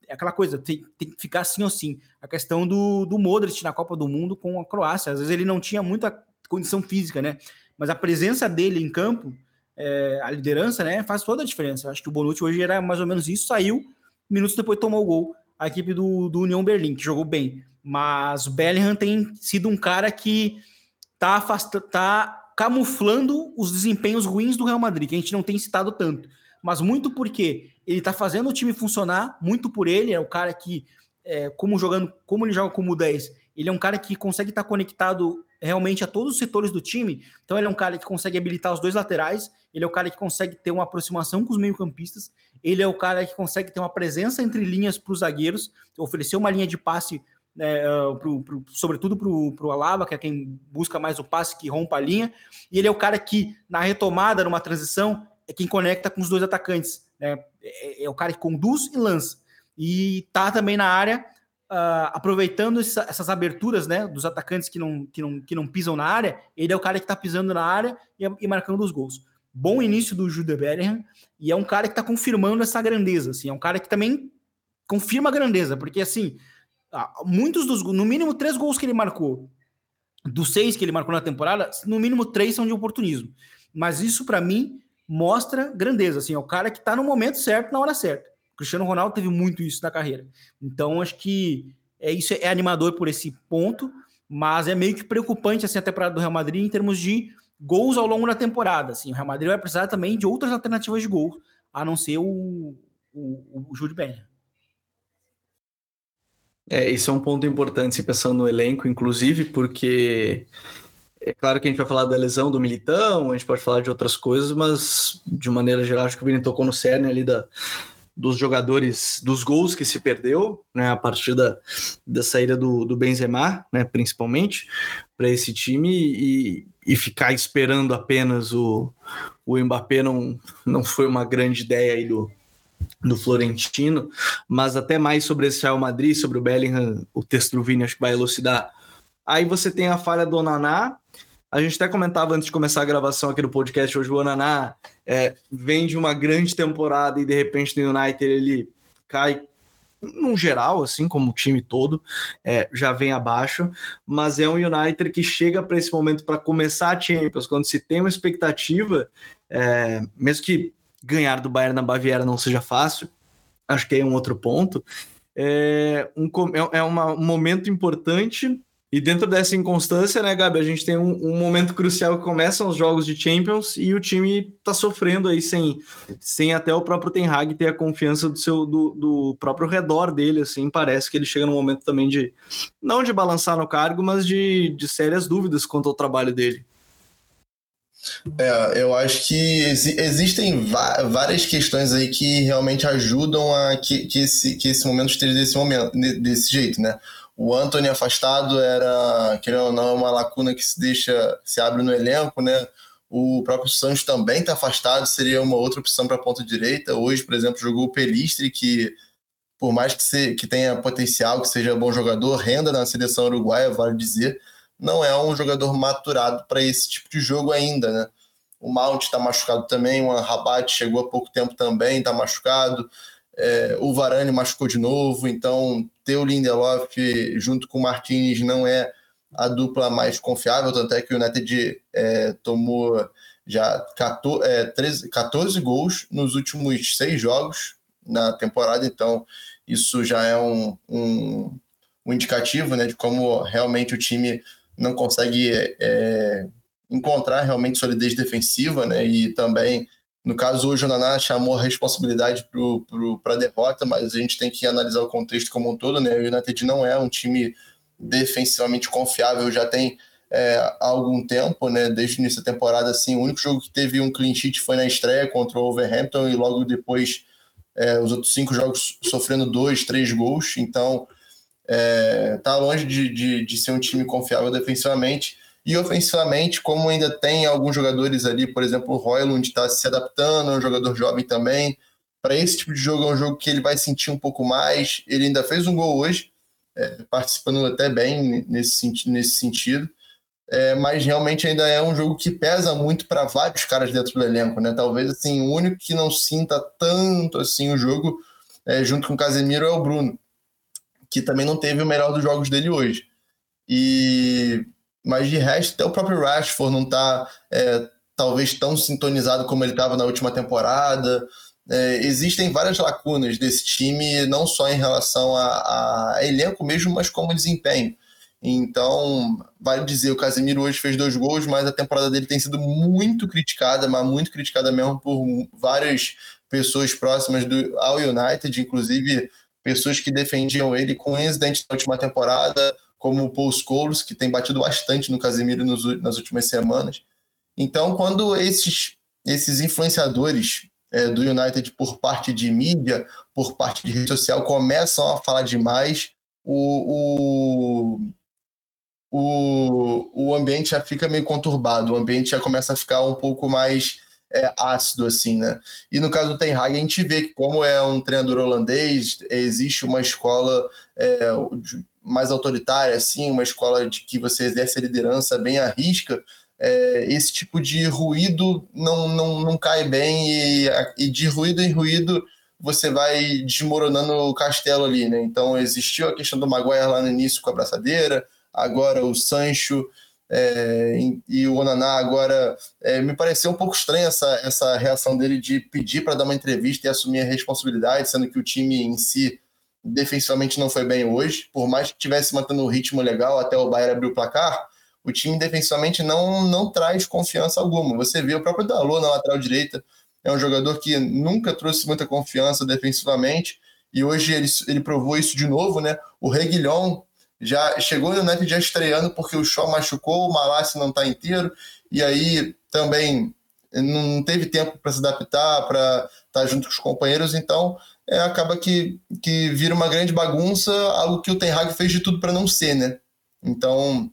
é aquela coisa, tem, tem, que ficar assim ou assim. A questão do, do Modric na Copa do Mundo com a Croácia. Às vezes ele não tinha muita condição física, né? Mas a presença dele em campo, é, a liderança, né, faz toda a diferença. Acho que o Bonucci hoje era mais ou menos isso, saiu, minutos depois tomou o gol. A equipe do, do União Berlim, que jogou bem. Mas o Bellingham tem sido um cara que tá, afasta, tá camuflando os desempenhos ruins do Real Madrid, que a gente não tem citado tanto. Mas muito porque ele tá fazendo o time funcionar, muito por ele, é o cara que, é, como jogando, como ele joga como 10, ele é um cara que consegue estar tá conectado realmente a todos os setores do time. Então ele é um cara que consegue habilitar os dois laterais, ele é o cara que consegue ter uma aproximação com os meio-campistas, ele é o cara que consegue ter uma presença entre linhas para os zagueiros, oferecer uma linha de passe né, uh, pro, pro, sobretudo para o Alaba, que é quem busca mais o passe, que rompa a linha, e ele é o cara que, na retomada, numa transição, é quem conecta com os dois atacantes, né, é, é o cara que conduz e lança, e tá também na área, uh, aproveitando essa, essas aberturas, né, dos atacantes que não, que, não, que não pisam na área, ele é o cara que está pisando na área e, e, marcando os gols. Bom início do Jude Bellingham, e é um cara que está confirmando essa grandeza, assim, é um cara que também confirma a grandeza, porque assim, muitos dos no mínimo três gols que ele marcou, dos seis que ele marcou na temporada, no mínimo três são de oportunismo. Mas isso para mim mostra grandeza, assim, é o cara que tá no momento certo, na hora certa. O Cristiano Ronaldo teve muito isso na carreira. Então acho que é isso é animador por esse ponto, mas é meio que preocupante assim a temporada do Real Madrid em termos de gols ao longo da temporada. Assim, o Real Madrid vai precisar também de outras alternativas de gol, a não ser o, o, o Júlio Bellingham. É, isso é um ponto importante, se pensando no elenco, inclusive, porque é claro que a gente vai falar da lesão do Militão, a gente pode falar de outras coisas, mas de maneira geral, acho que o Vini tocou no cerne ali da, dos jogadores, dos gols que se perdeu, né, a partir da, da saída do, do Benzema, né, principalmente, para esse time e, e ficar esperando apenas o, o Mbappé não, não foi uma grande ideia aí do, do Florentino, mas até mais sobre esse Real Madrid, sobre o Bellingham, o texto do Vini acho que vai elucidar. Aí você tem a falha do Onaná, a gente até comentava antes de começar a gravação aqui do podcast hoje, o Onaná é, vem de uma grande temporada e de repente no United ele cai no geral, assim como o time todo, é, já vem abaixo, mas é um United que chega para esse momento para começar a Champions, quando se tem uma expectativa, é, mesmo que ganhar do Bayern na Baviera não seja fácil, acho que é um outro ponto. É um, é, é uma, um momento importante e dentro dessa inconstância, né, Gabi, a gente tem um, um, momento crucial que começam os jogos de Champions e o time tá sofrendo aí sem, sem até o próprio Ten Hag ter a confiança do seu do, do próprio redor dele, assim, parece que ele chega no momento também de não de balançar no cargo, mas de, de sérias dúvidas quanto ao trabalho dele. É, eu acho que existem várias questões aí que realmente ajudam a que, que, esse, que esse momento esteja desse, momento, desse jeito, né? O Anthony afastado era, querendo ou não, uma lacuna que se deixa, se abre no elenco, né? O próprio Santos também está afastado, seria uma outra opção para a ponta direita. Hoje, por exemplo, jogou o Pelistre, que por mais que, se, que tenha potencial, que seja bom jogador, renda na seleção uruguaia, vale dizer, não é um jogador maturado para esse tipo de jogo ainda, né? O Mount está machucado também, o Rabat chegou há pouco tempo também, está machucado. É, o Varane machucou de novo, então ter o Lindelof junto com o Martins não é a dupla mais confiável, tanto é que o United é, tomou já 14, é, 13, 14 gols nos últimos seis jogos na temporada, então isso já é um, um, um indicativo né, de como realmente o time não consegue é, encontrar realmente solidez defensiva, né? E também, no caso, hoje o Naná chamou a responsabilidade para a derrota, mas a gente tem que analisar o contexto como um todo, né? O United não é um time defensivamente confiável, já tem é, algum tempo, né? Desde o início da temporada, assim, o único jogo que teve um clean sheet foi na estreia contra o Wolverhampton e logo depois é, os outros cinco jogos sofrendo dois, três gols. Então, é, tá longe de, de, de, ser um time confiável defensivamente. E ofensivamente, como ainda tem alguns jogadores ali, por exemplo, o Royland está se adaptando, é um jogador jovem também. Para esse tipo de jogo, é um jogo que ele vai sentir um pouco mais. Ele ainda fez um gol hoje, é, participando até bem nesse, nesse sentido. É, mas realmente ainda é um jogo que pesa muito para vários caras dentro do elenco, né? Talvez assim, o único que não sinta tanto assim o jogo é, junto com o Casemiro é o Bruno, que também não teve o melhor dos jogos dele hoje. E mas de resto, até o próprio Rashford não está é, talvez tão sintonizado como ele estava na última temporada. É, existem várias lacunas desse time, não só em relação a, a, elenco mesmo, mas como desempenho. Então, vale dizer, o Casemiro hoje fez dois gols, mas a temporada dele tem sido muito criticada, mas muito criticada mesmo por várias pessoas próximas do, ao United, inclusive pessoas que defendiam ele com incidente na última temporada, como o Paul Scholes, que tem batido bastante no Casemiro nos, nas últimas semanas. Então, quando esses, esses influenciadores é, do United por parte de mídia, por parte de rede social, começam a falar demais, o, o, o, o ambiente já fica meio conturbado, o ambiente já começa a ficar um pouco mais é, ácido, assim, né? E no caso do Ten Hag, a gente vê que como é um treinador holandês, existe uma escola é, mais autoritária, assim, uma escola de que você exerce a liderança bem à risca, é, esse tipo de ruído não, não, não cai bem e, e, de ruído em ruído você vai desmoronando o castelo ali, né? Então existiu a questão do Maguire lá no início com a braçadeira, agora o Sancho é, e o Onaná agora é, me pareceu um pouco estranha essa, essa reação dele de pedir para dar uma entrevista e assumir a responsabilidade, sendo que o time em si defensivamente não foi bem hoje, por mais que tivesse mantendo o ritmo legal até o Bayern abrir o placar, o time defensivamente não, não traz confiança alguma. Você vê o próprio Dalot na lateral direita, é um jogador que nunca trouxe muita confiança defensivamente, e hoje ele, ele provou isso de novo, né? O Reguilhon já chegou no United já estreando porque o Shaw machucou, o Malassi não está inteiro, e aí também não teve tempo para se adaptar, para estar tá junto com os companheiros, então é, acaba que, que vira uma grande bagunça, algo que o Ten Hag fez de tudo para não ser, né? Então,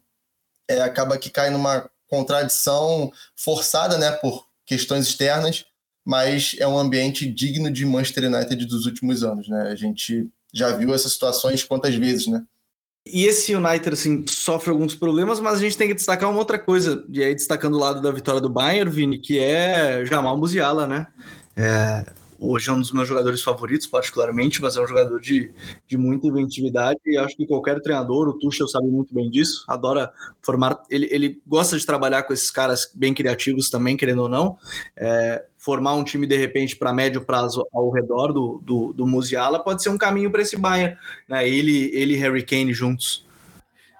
é, acaba que cai numa contradição forçada, né, por questões externas, mas é um ambiente digno de Manchester United dos últimos anos, né? A gente já viu essas situações quantas vezes, né? E esse United, assim, sofre alguns problemas, mas a gente tem que destacar uma outra coisa, e aí destacando o lado da vitória do Bayern, Vini, que é Jamal Musiala, né? É, hoje é um dos meus jogadores favoritos, particularmente, mas é um jogador de, de muita inventividade e acho que qualquer treinador, o Tuchel sabe muito bem disso, adora formar, ele, ele gosta de trabalhar com esses caras bem criativos também, querendo ou não, é, formar um time de repente para médio prazo ao redor do, do, do Musiala pode ser um caminho para esse Bayern, né? ele, ele e Harry Kane juntos.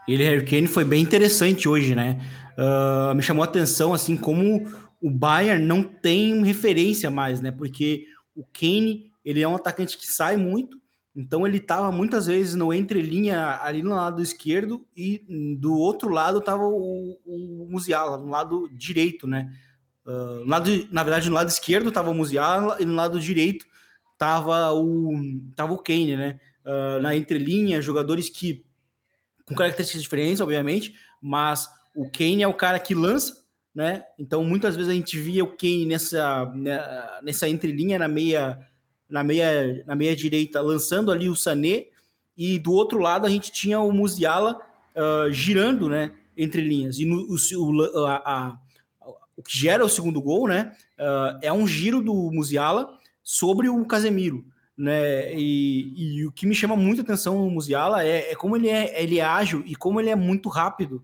Ele e Harry Kane foi bem interessante hoje, né? Uh, me chamou a atenção assim como o Bayern não tem referência mais, né? Porque o Kane, ele é um atacante que sai muito, então ele estava muitas vezes no entrelinha ali no lado esquerdo e do outro lado estava o, o Musiala, no lado direito, né? Uh, lado, na verdade, no lado esquerdo estava o Musiala e no lado direito estava o, tava o Kane, né? Uh, na entrelinha, jogadores que com características diferentes, obviamente, mas o Kane é o cara que lança, né? Então muitas vezes a gente via o Kane nessa né, nessa entrelinha na meia na meia na meia direita lançando ali o Sané e do outro lado a gente tinha o Musiala uh, girando, né? Entre linhas e no, o, a, a, o que gera o segundo gol, né? Uh, é um giro do Musiala sobre o Casemiro. Né, e, e, o que me chama muito atenção no Musiala é, é como ele é, ele é ágil e como ele é muito rápido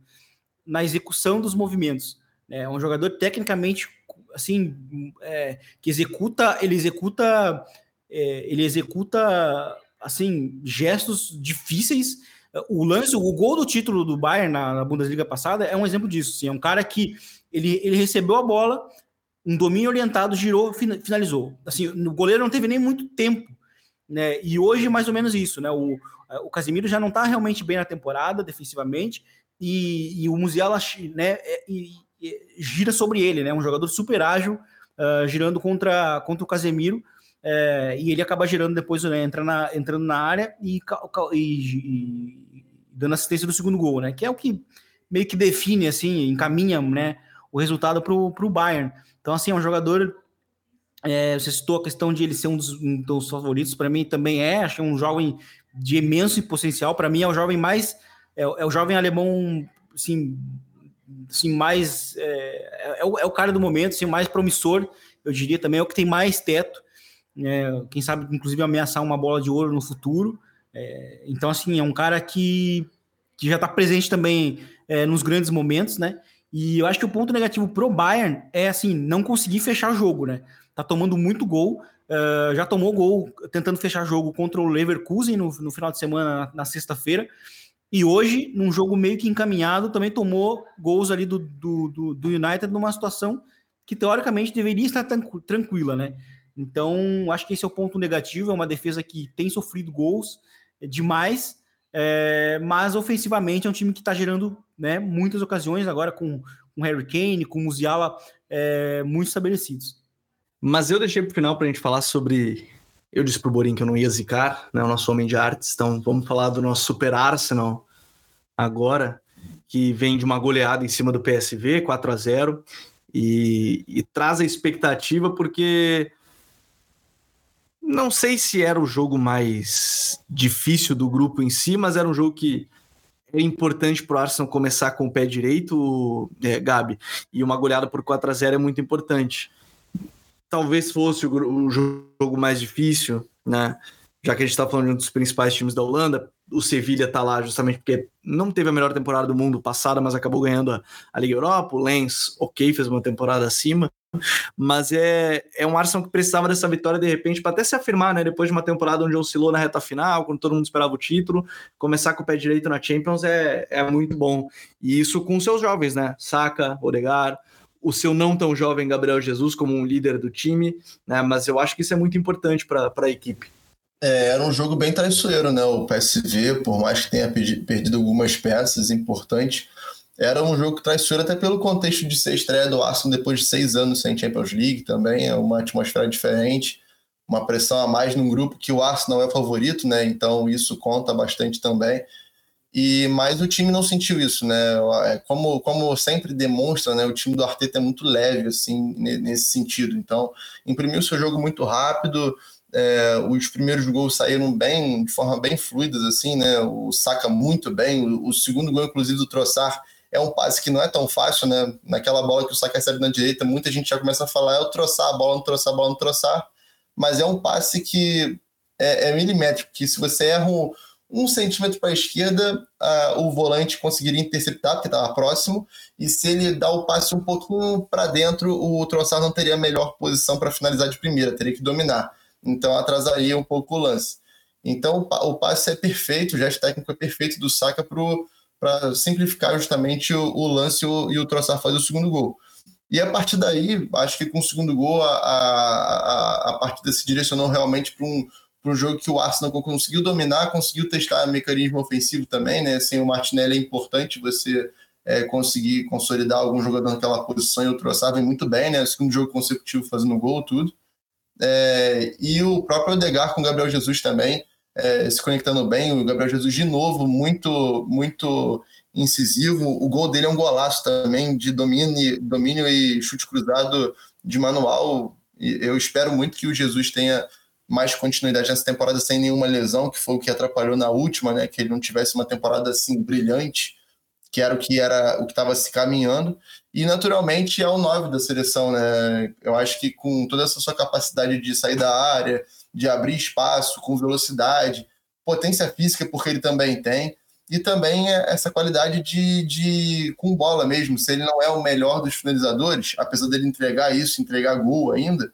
na execução dos movimentos. É um jogador tecnicamente assim é, que executa, ele executa, é, ele executa assim gestos difíceis. O lance, o gol do título do Bayern na, na Bundesliga passada é um exemplo disso. Assim, é um cara que ele, ele recebeu a bola, um domínio orientado, girou, finalizou. Assim, o goleiro não teve nem muito tempo, né? E hoje mais ou menos isso, né? O, o Casemiro já não está realmente bem na temporada defensivamente e, e o Musiala, né? É, e, gira sobre ele, né? Um jogador super ágil, uh, girando contra, contra o Casemiro, é, e ele acaba girando depois, né, entrando, na, entrando na área e, e, e, dando assistência do segundo gol, né? Que é o que meio que define, assim, encaminha, né? O resultado para o Bayern. Então, assim, é um jogador É, você citou a questão de ele ser um dos, um dos favoritos, para mim também é. Acho um jovem de imenso potencial. Para mim é o jovem mais. É, é, o jovem alemão, assim, assim mais. É, é, o, é o cara do momento, assim, mais promissor, eu diria também. É o que tem mais teto. É, quem sabe, inclusive, ameaçar uma bola de ouro no futuro. É, então, assim, é um cara que, que já está presente também é, nos grandes momentos, né? E eu acho que o ponto negativo pro Bayern é assim, não conseguir fechar o jogo, né? Tá tomando muito gol, uh, já tomou gol tentando fechar jogo contra o Leverkusen no, no final de semana, na, na sexta-feira. E hoje, num jogo meio que encaminhado, também tomou gols ali do, do, do, do United numa situação que teoricamente deveria estar tranquila, né? Então, acho que esse é o ponto negativo. É uma defesa que tem sofrido gols demais, é, mas ofensivamente é um time que está gerando né, muitas ocasiões agora com, com Harry Kane, com Musiala é, muito estabelecidos. Mas eu deixei para o final para a gente falar sobre. Eu disse para o Borim que eu não ia zicar, né, o nosso homem de artes, então vamos falar do nosso Super Arsenal agora, que vem de uma goleada em cima do PSV, 4 a 0 e, e traz a expectativa porque não sei se era o jogo mais difícil do grupo em si, mas era um jogo que é importante para o Arsenal começar com o pé direito, é, Gabi, e uma goleada por 4 a 0 é muito importante. Talvez fosse o, o jogo mais difícil, né? Já que a gente está falando de um dos principais times da Holanda, o Sevilha está lá justamente porque não teve a melhor temporada do mundo passada, mas acabou ganhando a, a Liga Europa. O Lens, ok, fez uma temporada acima mas é, é um Arsenal que precisava dessa vitória de repente para até se afirmar, né? Depois de uma temporada onde oscilou na reta final, quando todo mundo esperava o título, começar com o pé direito na Champions é, é muito bom. E isso com seus jovens, né? Saka, Odegar, o seu não tão jovem Gabriel Jesus como um líder do time, né? Mas eu acho que isso é muito importante para a equipe. É, era um jogo bem traiçoeiro, né? O PSV, por mais que tenha perdido algumas peças importantes era um jogo traiçoeiro até pelo contexto de ser estreia do Arsenal depois de seis anos sem Champions League também, é uma atmosfera diferente, uma pressão a mais num grupo que o Arsenal é favorito, né? Então isso conta bastante também. E mas o time não sentiu isso, né? É, como, como sempre demonstra, né? O time do Arteta é muito leve assim nesse sentido. Então imprimiu seu jogo muito rápido. É, os primeiros gols saíram bem, de forma bem fluidas, assim, né? O saca muito bem. O, o segundo gol, inclusive, do Troçar é um passe que não é tão fácil, né? Naquela bola que o Saka recebe na direita, muita gente já começa a falar, é o troçar a bola, não troçar a bola, não troçar. Mas é um passe que é, é milimétrico, que se você erra um, um centímetro para a esquerda, uh, o volante conseguiria interceptar, porque estava próximo, e se ele dá o passe um pouquinho para dentro, o Troçar não teria a melhor posição para finalizar de primeira, teria que dominar. Então atrasaria um pouco o lance. Então o passe é perfeito, o gesto técnico é perfeito do Saka para simplificar justamente o, o lance o, e o fazer o segundo gol. E a partir daí, acho que com o segundo gol, a, a, a partida se direcionou realmente para um, um jogo que o Arsenal conseguiu dominar, conseguiu testar mecanismo ofensivo também, né? Sem o Martinelli é importante você é, conseguir consolidar algum jogador naquela posição e o Troçar vem muito bem, né? Segundo jogo consecutivo fazendo gol, tudo. É, e o próprio Odegar com o Gabriel Jesus também é, se conectando bem. O Gabriel Jesus, de novo, muito, muito incisivo. O gol dele é um golaço também, de domínio, domínio e chute cruzado de manual. E eu espero muito que o Jesus tenha mais continuidade nessa temporada sem nenhuma lesão, que foi o que atrapalhou na última, né? Que ele não tivesse uma temporada assim brilhante, que era o que era o que estava se caminhando. E naturalmente é o 9 da seleção, né? Eu acho que com toda essa sua capacidade de sair da área, de abrir espaço com velocidade, potência física, porque ele também tem, e também essa qualidade de, de com bola mesmo. Se ele não é o melhor dos finalizadores, apesar dele entregar isso, entregar gol ainda,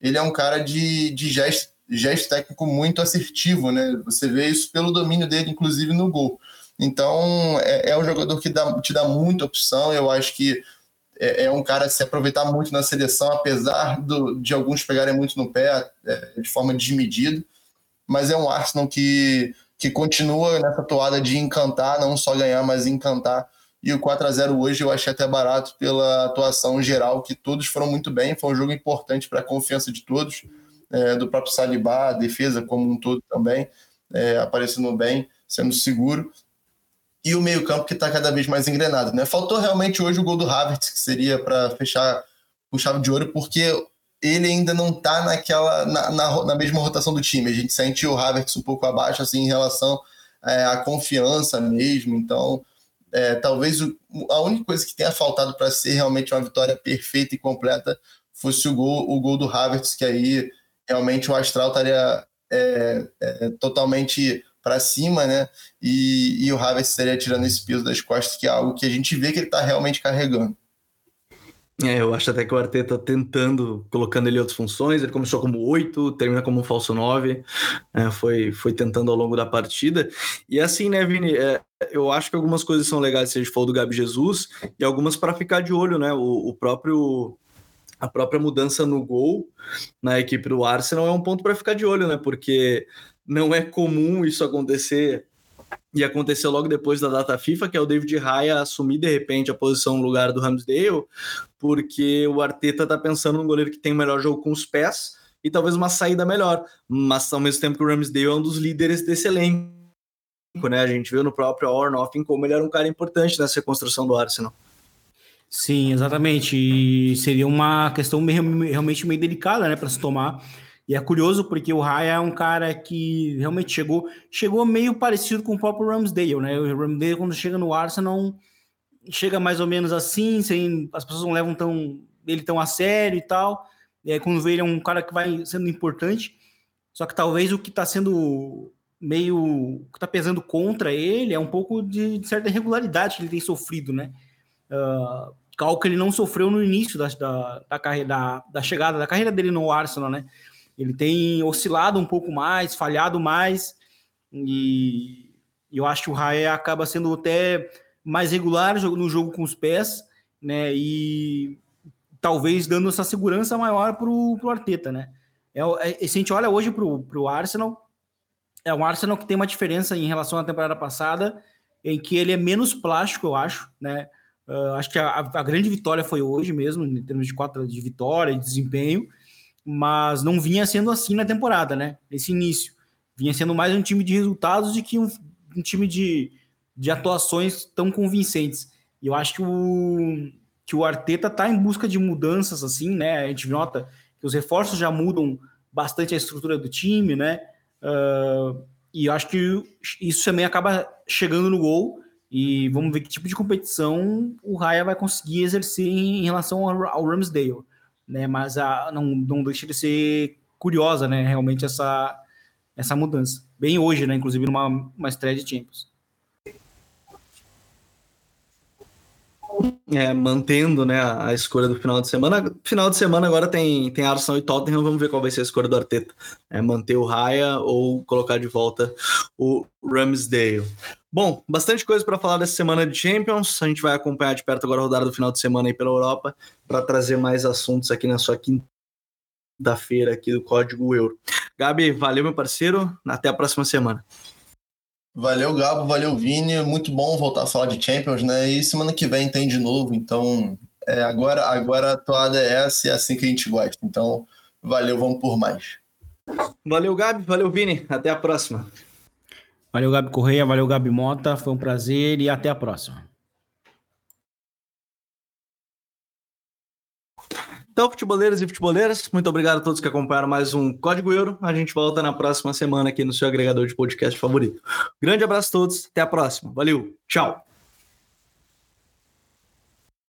ele é um cara de, de gesto, gesto técnico muito assertivo, né? Você vê isso pelo domínio dele, inclusive no gol. Então, é, é um jogador que dá, te dá muita opção. Eu acho que é, é, um cara a se aproveitar muito na seleção, apesar do, de alguns pegarem muito no pé, é, de forma desmedida. Mas é um Arsenal que, que continua nessa toada de encantar, não só ganhar, mas encantar. E o 4 a 0 hoje eu achei até barato pela atuação geral, que todos foram muito bem. Foi um jogo importante para a confiança de todos, é, do próprio Salibá, a defesa como um todo também, é, aparecendo bem, sendo seguro e o meio-campo que está cada vez mais engrenado. Né? Faltou realmente hoje o gol do Havertz, que seria para fechar com chave de ouro, porque ele ainda não está naquela na, na, na, mesma rotação do time. A gente sente o Havertz um pouco abaixo assim em relação é, à confiança mesmo. Então, é, talvez o, a única coisa que tenha faltado para ser realmente uma vitória perfeita e completa fosse o gol, o gol do Havertz, que aí realmente o Astral estaria é, é, totalmente para cima, né? E, e o Havertz estaria tirando esse peso das costas, que é algo que a gente vê que ele está realmente carregando. É, eu acho até que o Arteta tentando, colocando ele em outras funções, ele começou como 8, termina como um falso 9, é, foi, foi tentando ao longo da partida. E assim, né, Vini, é, eu acho que algumas coisas são legais, se a gente falou do Gabi Jesus, e algumas para ficar de olho, né? O, o próprio a própria mudança no gol na equipe do Arsenal é um ponto para ficar de olho, né? Porque não é comum isso acontecer e aconteceu logo depois da data FIFA, que é o David Raya assumir de repente a posição no lugar do Ramsdale, porque o Arteta tá pensando num goleiro que tem o melhor jogo com os pés e talvez uma saída melhor, mas ao mesmo tempo que o Ramsdale é um dos líderes desse elenco, né? A gente viu no próprio Ornoff como ele era um cara importante nessa reconstrução do Arsenal. Sim, exatamente. E seria uma questão realmente meio delicada, né, para se tomar. E é curioso porque o Raya é um cara que realmente chegou, chegou meio parecido com o próprio Ramsdale, né? O Ramsdale quando chega no Arsenal chega mais ou menos assim, sem, as pessoas não levam tão ele tão a sério e tal. E aí quando vê ele é um cara que vai sendo importante. Só que talvez o que está sendo meio o que está pesando contra ele é um pouco de, de, certa irregularidade que ele tem sofrido, né? Uh, algo que ele não sofreu no início da, da, da carreira, da, da, chegada da carreira dele no Arsenal, né? Ele tem oscilado um pouco mais, falhado mais, e eu acho que o Raé acaba sendo até mais regular no jogo com os pés, né? E talvez dando essa segurança maior para o Arteta, né? É, é, se a gente olha hoje para o Arsenal, é um Arsenal que tem uma diferença em relação à temporada passada, em que ele é menos plástico, eu acho, né? Uh, acho que a, a, grande vitória foi hoje mesmo, em termos de quatro de vitória e desempenho, mas não vinha sendo assim na temporada, né? Nesse início. Vinha sendo mais um time de resultados do que um, um time de, de atuações tão convincentes. E eu acho que o, que o Arteta está em busca de mudanças, assim, né? A gente nota que os reforços já mudam bastante a estrutura do time, né? Uh, e eu acho que isso também acaba chegando no gol e vamos ver que tipo de competição o Raya vai conseguir exercer em relação ao, Ramsdale, né? Mas a, não, não deixa de ser curiosa, né? Realmente essa, essa mudança. Bem hoje, né? Inclusive numa uma estreia de Champions. É, mantendo né, a escolha do final de semana. Final de semana agora tem, tem Arsenal e Tottenham, vamos ver qual vai ser a escolha do Arteta. É manter o Raya ou colocar de volta o Ramsdale. Bom, bastante coisa para falar dessa semana de Champions. A gente vai acompanhar de perto agora a rodada do final de semana aí pela Europa para trazer mais assuntos aqui na sua quinta-feira aqui do Código Euro. Gabi, valeu meu parceiro. Até a próxima semana. Valeu, Gabo, valeu, Vini. Muito bom voltar a falar de Champions, né? E semana que vem tem de novo, então é, agora, agora a toada é essa e é assim que a gente gosta. Então, valeu, vamos por mais. Valeu, Gabi, valeu, Vini. Até a próxima. Valeu, Gabi Correia, valeu, Gabi Mota. Foi um prazer e até a próxima. Então, futeboleiros e futeboleiras, muito obrigado a todos que acompanharam mais um Código Euro. A gente volta na próxima semana aqui no seu agregador de podcast favorito. Grande abraço a todos, até a próxima. Valeu, tchau.